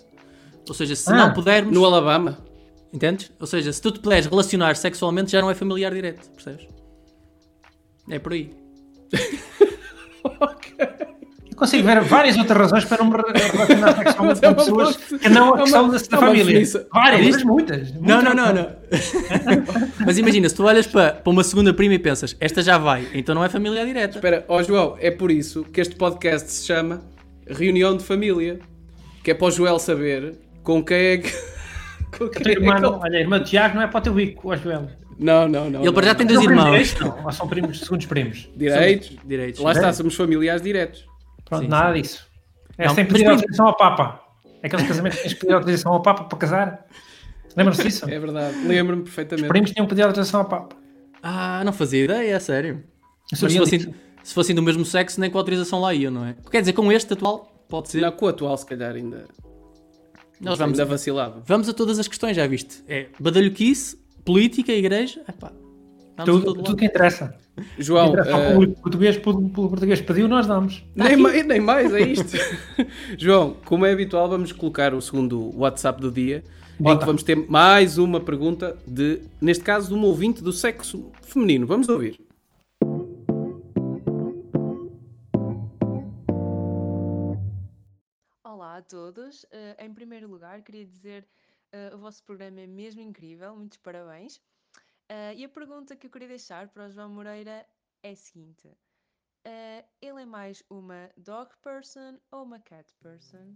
Ou seja, se ah, não pudermos. No Alabama. Entendes? Ou seja, se tu te puderes relacionar sexualmente, já não é familiar direto, percebes? É por aí. ok. Eu consigo ver várias outras razões para não me relacionar sexualmente com é pessoas que não a é questão da, da família. Várias, mas muitas. Não, não, não, não. mas imagina, se tu olhas para, para uma segunda prima e pensas, esta já vai, então não é familiar direta. Espera, ó oh, João, é por isso que este podcast se chama Reunião de Família. Que é para o Joel saber com quem é que a tua irmã, olha, a irmã do Tiago não é para o teu bico, o Joel. Não, não, não. Ele para já tem dois irmãos. Não, ou são primos, segundos primos. Direitos. direitos. Lá está, somos familiares diretos. Pronto, sim, nada sim. disso. É não, sem pedir autorização ao Papa. É aqueles casamentos que tens que pedir autorização ao Papa para casar. Lembram-se disso? É verdade, lembro-me perfeitamente. Os primos tinham que pedir autorização ao Papa. Ah, não fazia ideia, é sério. Mas se fossem, se fossem do mesmo sexo, nem com autorização lá ia, não é? Quer dizer, com este atual, pode ser. Não, com o atual, se calhar ainda. Nós vamos a vacilado. Vamos a todas as questões, já viste? É badalhoquice, política, igreja, epá. Tudo, tudo que interessa. João, interessa. Uh... o português, o português pediu, nós damos. Nem mais, nem mais, é isto. João, como é habitual, vamos colocar o segundo WhatsApp do dia, Bota. em que vamos ter mais uma pergunta de, neste caso, de um ouvinte do sexo feminino. Vamos ouvir. A todos. Uh, em primeiro lugar, queria dizer uh, o vosso programa é mesmo incrível, muitos parabéns. Uh, e a pergunta que eu queria deixar para o João Moreira é a seguinte: ele é mais uma dog person ou uma cat person?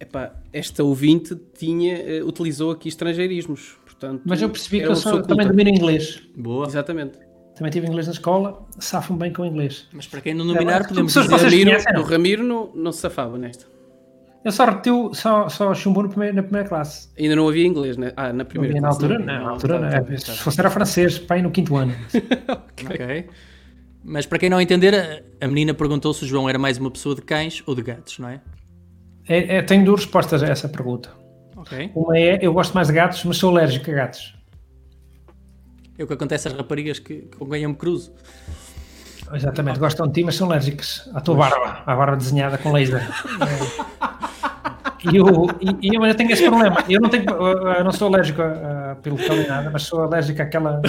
Epá, esta ouvinte tinha, utilizou aqui estrangeirismos, portanto. Mas eu percebi que eu sou, também domino inglês. Boa. Exatamente. Também tive inglês na escola, safam bem com inglês. Mas para quem não dominar, é, podemos dizer... Ramiro, o Ramiro não, não se safava nesta. Ele só repetiu, só, só chumbou no primeiro, na primeira classe. Ainda não havia inglês, né? Ah, na primeira classe. Na altura, não, na altura não. É, se fosse era francês, pai no quinto ano. okay. ok. Mas para quem não entender, a menina perguntou se o João era mais uma pessoa de cães ou de gatos, não é? é, é tenho duas respostas a essa pergunta. Ok. Uma é, eu gosto mais de gatos, mas sou alérgico a gatos. É o que acontece às raparigas que, com quem eu me cruzo. Exatamente, gostam de ti, mas são alérgicos à tua barba, à barba desenhada com laser. E eu, e, e eu, tenho esse problema. Eu não, tenho, eu não sou alérgico a, a pelo cão nem nada, mas sou alérgico àquela,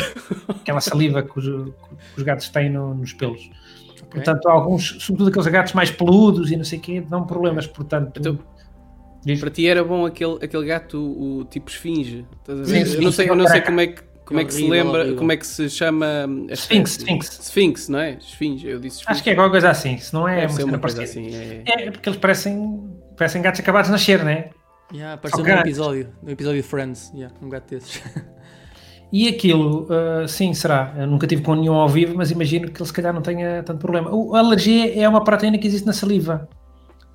àquela saliva que os, que os gatos têm no, nos pelos. Okay. Portanto, alguns, sobretudo aqueles gatos mais peludos e não sei o quê, dão problemas. Portanto, então, para ti era bom aquele, aquele gato, o, o tipo esfinge. Sim, eu não sei, eu não sei como é que como é que se lembra, como é que se chama Sphinx, Sphinx. Sphinx, não é? Esfinge, eu disse Sphinx. Acho que é alguma coisa assim, se não é, Deve uma, uma coisa assim. É... é... porque eles parecem, parecem gatos acabados de nascer, não é? Yeah, apareceu no episódio, no episódio de Friends, yeah, um gato desses. E aquilo, uh, sim, será. Eu nunca tive com nenhum ao vivo, mas imagino que ele se calhar não tenha tanto problema. a alergia é uma proteína que existe na saliva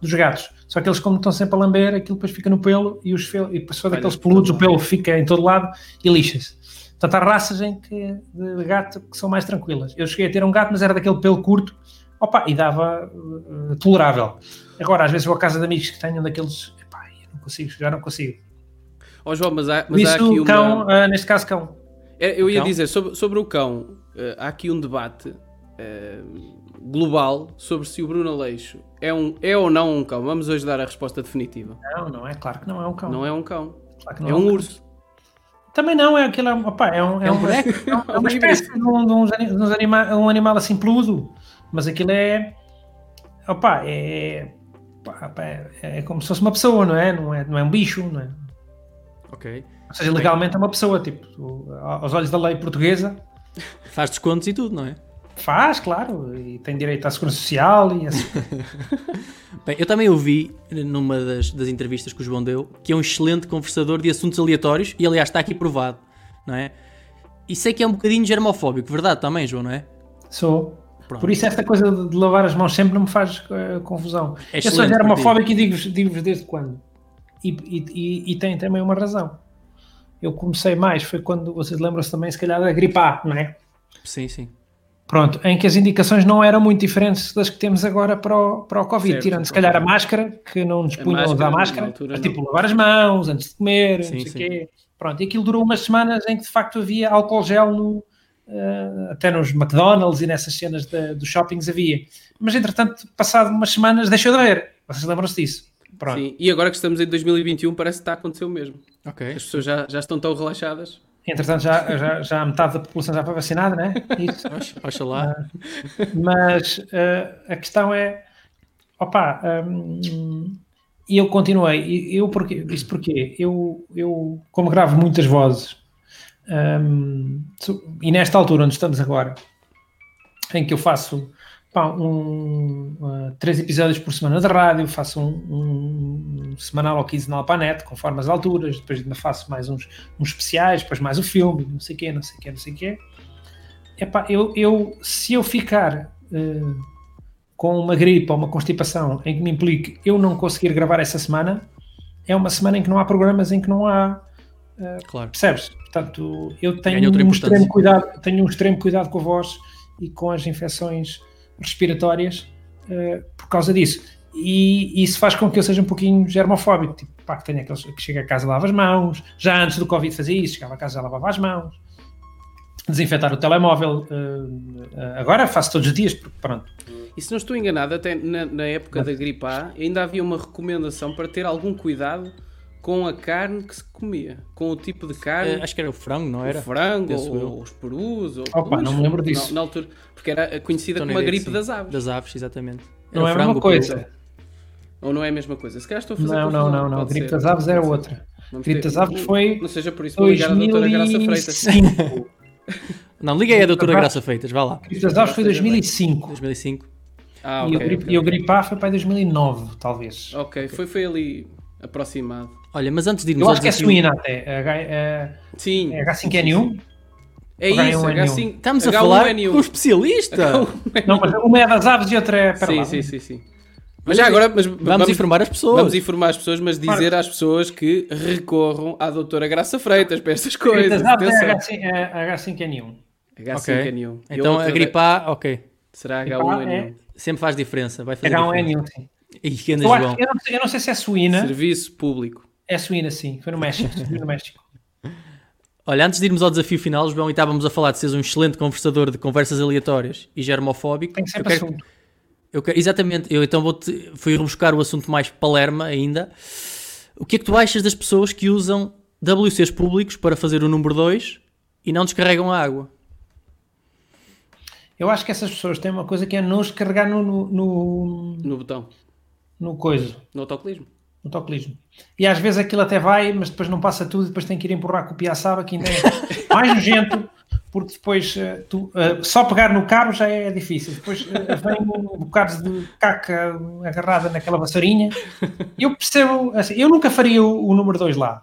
dos gatos. Só que eles, como estão sempre a lamber, aquilo depois fica no pelo e, os fel e for daqueles peludos, o pelo fica em todo lado e lixa-se. Portanto, há raças em que, de gato que são mais tranquilas. Eu cheguei a ter um gato, mas era daquele pelo curto, opa, e dava uh, tolerável. Agora, às vezes vou à casa de amigos que tenham daqueles, epá, eu não consigo, já não consigo. Ó oh, João, mas há, mas Isso, há aqui cão, uma... uh, neste caso cão. É, eu ia cão? dizer, sobre, sobre o cão, uh, há aqui um debate global sobre se o Bruno Aleixo é, um, é ou não um cão. Vamos hoje dar a resposta definitiva. Não, não é, claro que não é um cão. Não é um cão. Claro é, é um, um urso. Também não, é aquilo, opa, é um, é, é um boneco, é, é uma espécie de um, de uns, de uns anima, um animal assim peludo, mas aquilo é, opa, é, é, é, como se fosse uma pessoa, não é? Não é, não é um bicho, não é? Ok. Ou seja, legalmente é uma pessoa, tipo, aos olhos da lei portuguesa. Faz descontos e tudo, não é? Faz, claro, e tem direito à segurança social e assim. Bem, eu também ouvi numa das, das entrevistas que o João deu que é um excelente conversador de assuntos aleatórios e aliás está aqui provado, não é? E sei que é um bocadinho germofóbico, verdade também, João, não é? Sou. Pronto. Por isso esta coisa de lavar as mãos sempre não me faz uh, confusão. É eu sou germofóbico e digo-vos digo desde quando. E, e, e, tem também uma razão. Eu comecei mais, foi quando, vocês lembram-se também, se calhar, da gripe A, não é? Sim, sim. Pronto, em que as indicações não eram muito diferentes das que temos agora para o, para o Covid, certo, tirando se calhar a máscara, que não nos punham a usar máscara, altura, mas, tipo lavar as mãos antes de comer, sim, não sei o quê. Pronto, e aquilo durou umas semanas em que de facto havia álcool gel no, uh, até nos McDonald's e nessas cenas de, dos shoppings havia. Mas entretanto, passado umas semanas, deixou de haver. Vocês lembram-se disso? Pronto. Sim, e agora que estamos em 2021, parece que está a acontecer o mesmo. Okay. As pessoas já, já estão tão relaxadas. Entretanto, já, já, já metade da população já foi vacinada, né? Isso. Oxalá. Mas uh, a questão é, opa, um, e eu continuei. Eu porque, isso porque eu, eu, como gravo muitas vozes, um, e nesta altura onde estamos agora, em que eu faço pá, um, uh, três episódios por semana de rádio, faço um, um, um, semanal ou quinzenal para a net, conforme as alturas, depois ainda faço mais uns, uns especiais, depois mais o filme, não sei o quê, não sei o quê, não sei o quê. Epá, eu, eu, se eu ficar uh, com uma gripe ou uma constipação em que me implique eu não conseguir gravar essa semana, é uma semana em que não há programas, em que não há. Uh, claro. Percebes? Portanto, eu tenho um, extremo cuidado, tenho um extremo cuidado com a voz e com as infecções respiratórias uh, por causa disso. E isso faz com que eu seja um pouquinho germofóbico, tipo, pá, que tenho aqueles que chega a casa e lava as mãos, já antes do Covid fazia isso, chegava a casa e lavava as mãos, desinfetar o telemóvel, uh, agora faço todos os dias, porque pronto. E se não estou enganado, até na, na época da gripe A, ainda havia uma recomendação para ter algum cuidado com a carne que se comia, com o tipo de carne. Uh, acho que era o frango, não era? O frango, ou, os perus. Ou, Opa, não me lembro disso. Na, na, altura, porque era conhecida como a gripe sim. das aves. Das aves, exatamente. Era não é a mesma coisa. Peru. Ou não é a mesma coisa? Se calhar estou a fazer Não, não, não, não. A gripe ser. das aves era outra. a gripe das aves foi. Não seja por isso, vou ligar a doutora Graça Freitas. não, liga aí a doutora Graça Freitas, vá lá. A gripe das aves foi 2005. 2005. Ah, okay, e, o gripe, okay. e o gripe A foi para 2009, talvez. Ok, foi, foi ali aproximado. Olha, mas antes de irmos Eu acho que é suína até. Sim. É H5N1? É isso, H5, Estamos a falar com um especialista. Não, mas uma é das aves e outra é para sim, lá. Sim, sim, sim. Mas já agora, mas vamos, vamos, informar as pessoas. Vamos informar as pessoas, mas dizer às pessoas que recorram à doutora Graça Freitas para estas coisas. É H5N1. H5N1. Okay. Então a gripe A, ok. Será H1N1. É... Sempre faz diferença. Vai fazer H1N1, sim. E que eu, eu, não sei, eu não sei se é suína. Serviço público. É suína, sim. Foi no México. Foi no México. Olha, antes de irmos ao desafio final, João, e estávamos a falar de seres um excelente conversador de conversas aleatórias e germofóbico. Tem sempre eu quero, assunto. Eu quero, exatamente, eu então vou-te, fui buscar o assunto mais palerma ainda. O que é que tu achas das pessoas que usam WCs públicos para fazer o número 2 e não descarregam a água? Eu acho que essas pessoas têm uma coisa que é não carregar no, no, no, No botão. no coisa, No autocolismo. No autocolismo. E às vezes aquilo até vai, mas depois não passa tudo, depois tem que ir empurrar com o piaçaba, que ainda é mais nojento, porque depois eh, tu, eh, só pegar no cabo já é difícil. Depois eh, vem um bocado de caca agarrada naquela vassourinha. Eu percebo, assim, eu nunca faria o, o número 2 lá.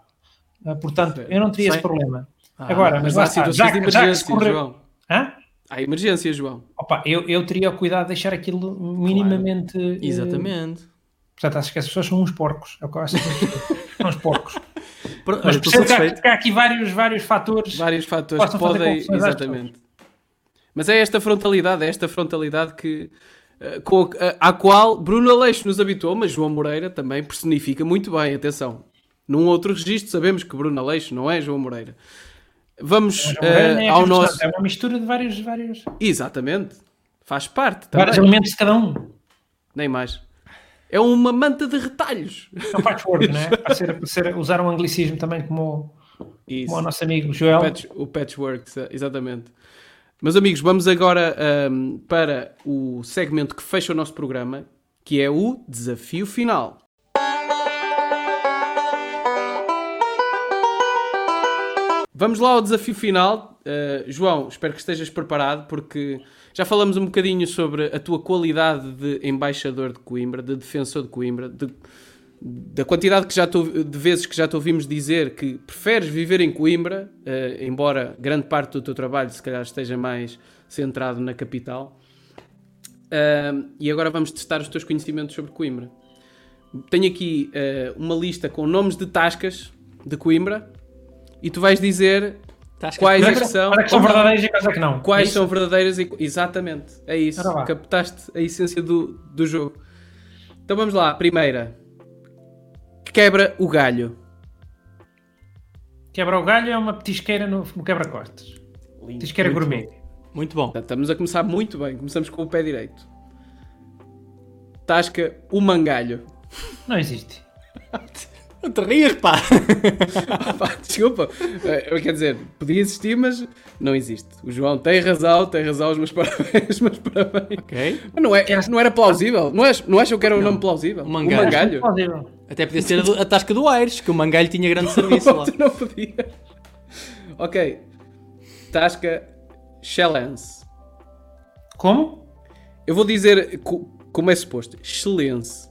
Portanto, eu não teria esse Sim. problema. Ah, Agora, mas Mas lá há situações já, de emergência, corre... João. Hã? Há emergência, João. Opa, eu, eu teria o cuidado de deixar aquilo minimamente. eh, Exatamente. Portanto, acho que as pessoas são uns porcos. É o que eu acho que são uns porcos. Mas percebo que há, que há aqui vários, vários fatores. Vários fatores que podem. Exatamente. Mas é esta frontalidade, é esta frontalidade que. eh, com a, à qual Bruno Aleixo nos habituou, mas João Moreira também personifica muito bem, atenção. Num outro registro sabemos que Bruno Aleixo não é João Moreira. Vamos João Moreira eh, nem é ao justo, nosso. É uma mistura de vários, vários, Exatamente. Faz parte também. vários elementos de cada um. Nem mais. É uma manta de retalhos. É um patchwork, não é? Para, ser, para ser- usar um anglicismo também como, Isso. como o nosso amigo Joel. O, patch, o patchwork, exa- exatamente. Meus amigos, vamos agora ahm, para o segmento que fecha o nosso programa, que é o desafio final. Vamos lá ao desafio final. Uh, João, espero que estejas preparado, porque já falamos um bocadinho sobre a tua qualidade de embaixador de Coimbra, de defensor de Coimbra, de- da quantidade que já te- de vezes que já te ouvimos dizer que preferes viver em Coimbra, eh, embora grande parte do teu trabalho se calhar esteja mais centrado na capital. Ahm, e agora vamos testar os teus conhecimentos sobre Coimbra. Tenho aqui eh, uma lista com nomes de tascas de Coimbra e tu vais dizer quais Olha é que, que são, que são verdadeiros e quais é que não. quais É são verdadeiras e exatamente, é isso. Captaste a essência do, do jogo. Então vamos lá, primeira. Quebra o galho. Quebra o galho é uma petisqueira no, no quebra-costas. Petisqueira Muito gourmet. Muito bom. Estamos a começar muito bem. Começamos com o pé direito. Tasca o mangalho. Não existe. Não te rias, pá! Pá, desculpa. Eh, Quer dizer, podia existir, mas não existe. O João tem razão, tem razão, os meus parabéns, meus parabéns. ok. Mas não, é, não era plausível. Não, ach, não acham que era um nome plausível? O mangalho. O mangalho. Plausível. Até podia ser a, tasca do Aires, que o Mangalho tinha grande serviço lá. Tu não podia. Ok. Tasca Excelência. Como? Eu vou dizer co- como é suposto. Excelência.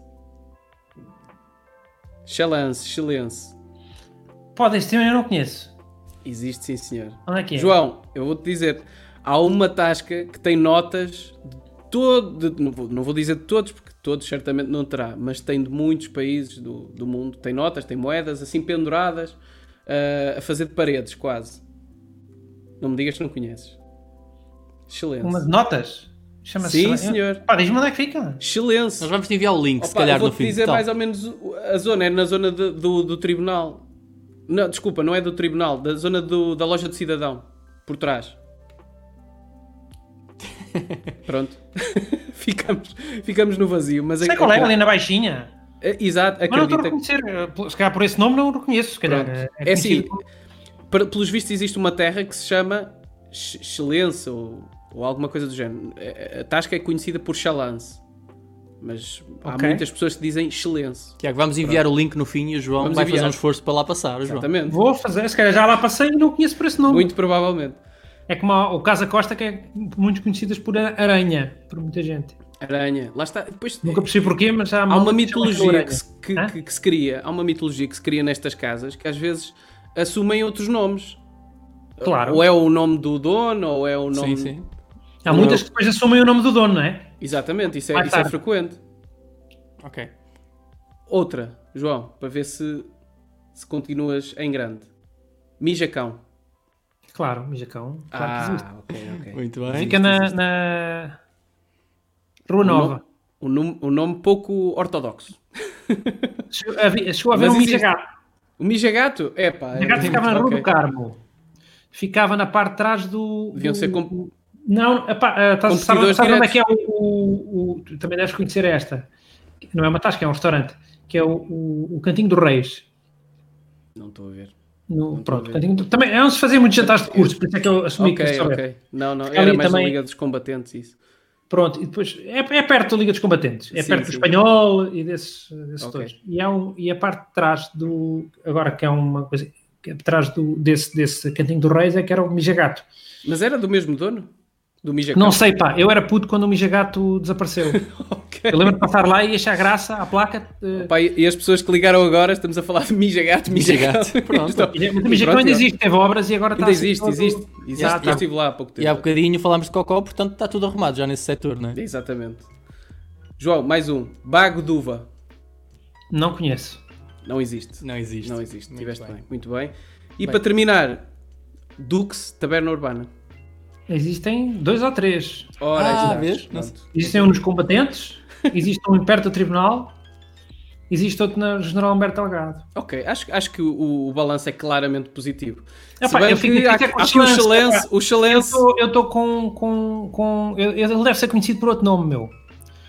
Excelência, excelência. Pode existir, eu não conheço. Existe sim, senhor. Onde é que é? João, eu vou-te dizer. Há uma tasca que tem notas de todo. de- não, vou, não vou dizer de todos, porque todos certamente não terá, mas tem de muitos países do, do mundo. Tem notas, tem moedas assim penduradas ah, a fazer de paredes, quase. Não me digas que não conheces. Excelência. Uma de notas? Chama-se. Sim, senhor. Pá, diz-me onde é que fica. Excelência. Nós vamos te enviar o link, se Opa, calhar, eu vou no -te fim. dizer Então, mais ou menos a zona, é na zona de- do, do tribunal. Não, desculpa, não é do tribunal, da zona do- da loja de cidadão, por trás. Pronto. ficamos, ficamos no vazio, mas Sei qual é, ali na baixinha. É, Exato, Mas não estou a acredita. reconhecer. eh, por- Se calhar por esse nome não o reconheço. Se calhar. Pronto. eh, É assim, conhecido. para- pelos vistos existe uma terra que se chama Ch- Excelência ou, ou alguma coisa do género. É- A Tasca é conhecida por Chalance. Mas há Ok. muitas pessoas que dizem Excelência. Tiago, vamos enviar o link no fim e o João Vamos vai fazer enviar. um esforço para lá passar. o João. Exatamente. Vou fazer. Se calhar já lá passei e não conheço por esse nome. Muito provavelmente. É como o Casa Costa, que é muito conhecidas por aranha, por muita gente. Aranha. Lá está. Depois, Nunca percebi porquê, mas há, Há uma mitologia que se, que- que- que se cria, há uma mitologia que se cria nestas casas que às vezes assumem outros nomes. Claro. Ou é o nome do dono, ou é o nome. Sim, sim. Há muitas que depois assumem o nome do dono, não é? Exatamente, isso é, isso é frequente. Ok. Outra, João, para ver se, se continuas em grande. Mijacão. Claro, Mijacão. Claro que existe. ah, ok, ok. Muito bem. Fica na, na Rua Nova. Um nome, um nome pouco ortodoxo. Chegou a Mas um. Mijagato. O Mijagato? É pá. O Mijagato ficava na Rua do Carmo. Ficava na parte de trás do. Deviam do- ser com- Não, epá, estás- sabe, sabe onde é que é o, o- o- Tu também deves conhecer esta. Não é uma tasca, é um restaurante. Que é o, o, o Cantinho dos Reis. Não estou a ver. No, pronto, cantinho, também é onde se fazia muitos jantares de curso, por isso é que eu assumi Ok, que isso ok. Não, não, era mais também- a Liga dos Combatentes isso. Pronto, e depois é, é perto da Liga dos Combatentes, é Sim, perto do sim. espanhol e desses, desses Ok. todos. E, é um, e a parte de trás do. Agora que é uma coisa. Que é de trás do, desse, desse cantinho do Reis é que era o Mijagato. Mas era do mesmo dono? Do Mijacão? Não sei, pá, eu era puto quando o Mijagato desapareceu. Ok. Eu lembro de passar lá e achar graça à placa. eh, Pá, e e as pessoas que ligaram agora, estamos a falar de Mijagato, Mijagato. Mijagato, pronto. Então, e- mas o Mijacão pronto, ainda existe, teve obras e agora está Ainda assim existe, todo- existe. existe. Já, Eu tá. estive lá há pouco tempo. E há bocadinho falámos de Cocó, portanto está tudo arrumado já nesse setor, não é? Exatamente. João, mais um. Bago d'uva. Não conheço. Não existe. Não existe. Não existe. Muito Tiveste bem. bem. Muito bem. E Bem. para terminar, Dux, Taberna Urbana. Existem dois ou três. Ora, Ah, vês? Existem um nos combatentes, existe um perto do tribunal, existe outro na General Humberto Delgado. Ok, acho, acho que o, o balanço é claramente positivo. Epá, Se bem eu fico- que há, fico é aqui o epá. o Eu estou com. com, com eu- ele deve ser conhecido por outro nome, meu.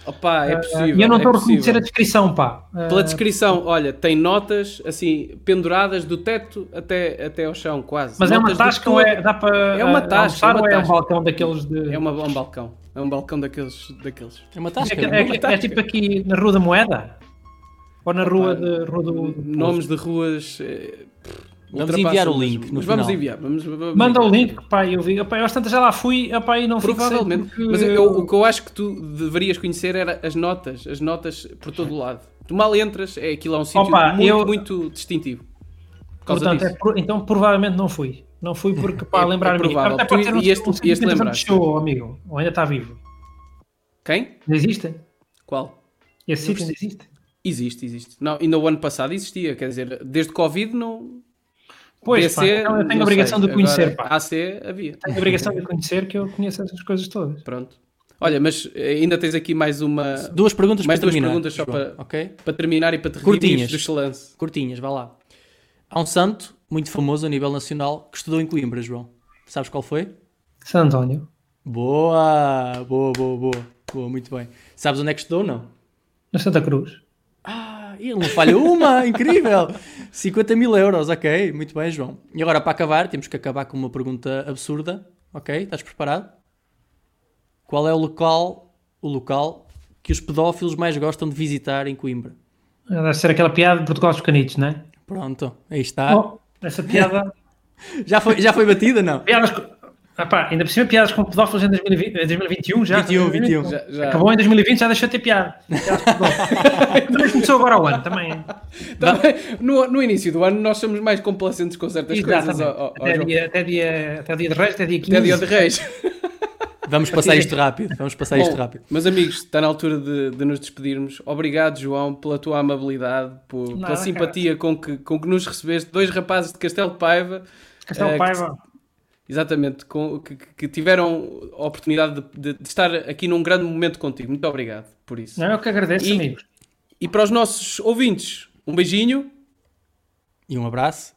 Opá, é Ah, possível. E eu não é estou a reconhecer possível. a descrição, pá. Ah, Pela descrição, olha, tem notas assim penduradas do teto até, até ao chão, quase. mas é uma Notas do tasca ou é. Dá para. É uma ah, tasca, almoçar é uma ou é um balcão daqueles de. É uma, um balcão. É um balcão daqueles. daqueles. É uma É, tasca. é? é que- é tipo aqui na Rua da Moeda? Ou na Rua, Opa, de, rua do. Nomes de ruas. eh, Vamos enviar o link no mas vamos final. enviar. Vamos, vamos Manda o link, pá, eu vi. Epá, eu às tantas já lá fui epá, e não fui Provavelmente. Mas eu- o que eu acho que tu deverias conhecer era as notas. As notas por todo o lado. Tu mal entras, é aquilo é um sítio Opa, muito, eu- muito distintivo. Por Portanto, é pro- então provavelmente não fui. Não fui porque, pá, É- lembrar-me. é provável. Tu um, um sítio ias-te que entretanto lembrar, fechou, amigo. Ou ainda está vivo. Quem? Não existe? Qual? Esse sítio ainda existe? Existe, existe. Não, ainda o ano passado existia. Quer dizer, desde Covid não. Pois, pá, DC, então eu tenho a obrigação sei. de conhecer, Agora, pá. AC havia. Tenho a obrigação de conhecer que eu conheço essas coisas todas. Pronto. Olha, mas eh, ainda tens aqui mais uma. Duas perguntas Mais para duas terminar. perguntas só João, para- Ok? Para terminar e para te Curtinhas. do. Curtinhas, vá lá. Há um santo muito famoso a nível nacional que estudou em Coimbra, João. Sabes qual foi? San António. Boa! Boa, boa, boa. Boa, muito bem. Sabes onde é que estudou, não? Na Santa Cruz. Ah, ele não falha uma! incrível! 50 mil euros, ok. Muito bem, João. E agora, para acabar, temos que acabar com uma pergunta absurda. Ok? Estás preparado? Qual é o local, o local que os pedófilos mais gostam de visitar em Coimbra? Deve ser aquela piada de Portugal dos Canitos, não é? Pronto, aí está. Oh, essa piada. Já, foi, já foi batida, não? piadas Epá, ainda por cima piadas com pedófilos em 2020, em 2021 já. 21, 21. Já, já. Acabou em 2020, já deixou de ter piada. Pedófilos. também começou agora o ano, também. Também, no, no início do ano nós somos mais complacentes com certas coisas. Ó- ó, até, dia, até, dia, até dia de reis, até dia 15. Até dia de reis. Vamos passar isto rápido. Vamos passar isto Bom, rápido. Meus amigos, está na altura de, de nos despedirmos. Obrigado, João, pela tua amabilidade, por, Nada, pela simpatia com que, com que nos recebeste. Dois rapazes de Castelo de Paiva. Castelo eh, Paiva. Exatamente, com- que, que- tiveram a oportunidade de, de- de estar aqui num grande momento contigo. Muito obrigado por isso. Não, eu que agradeço, E- amigos. E para os nossos ouvintes, um beijinho E um abraço.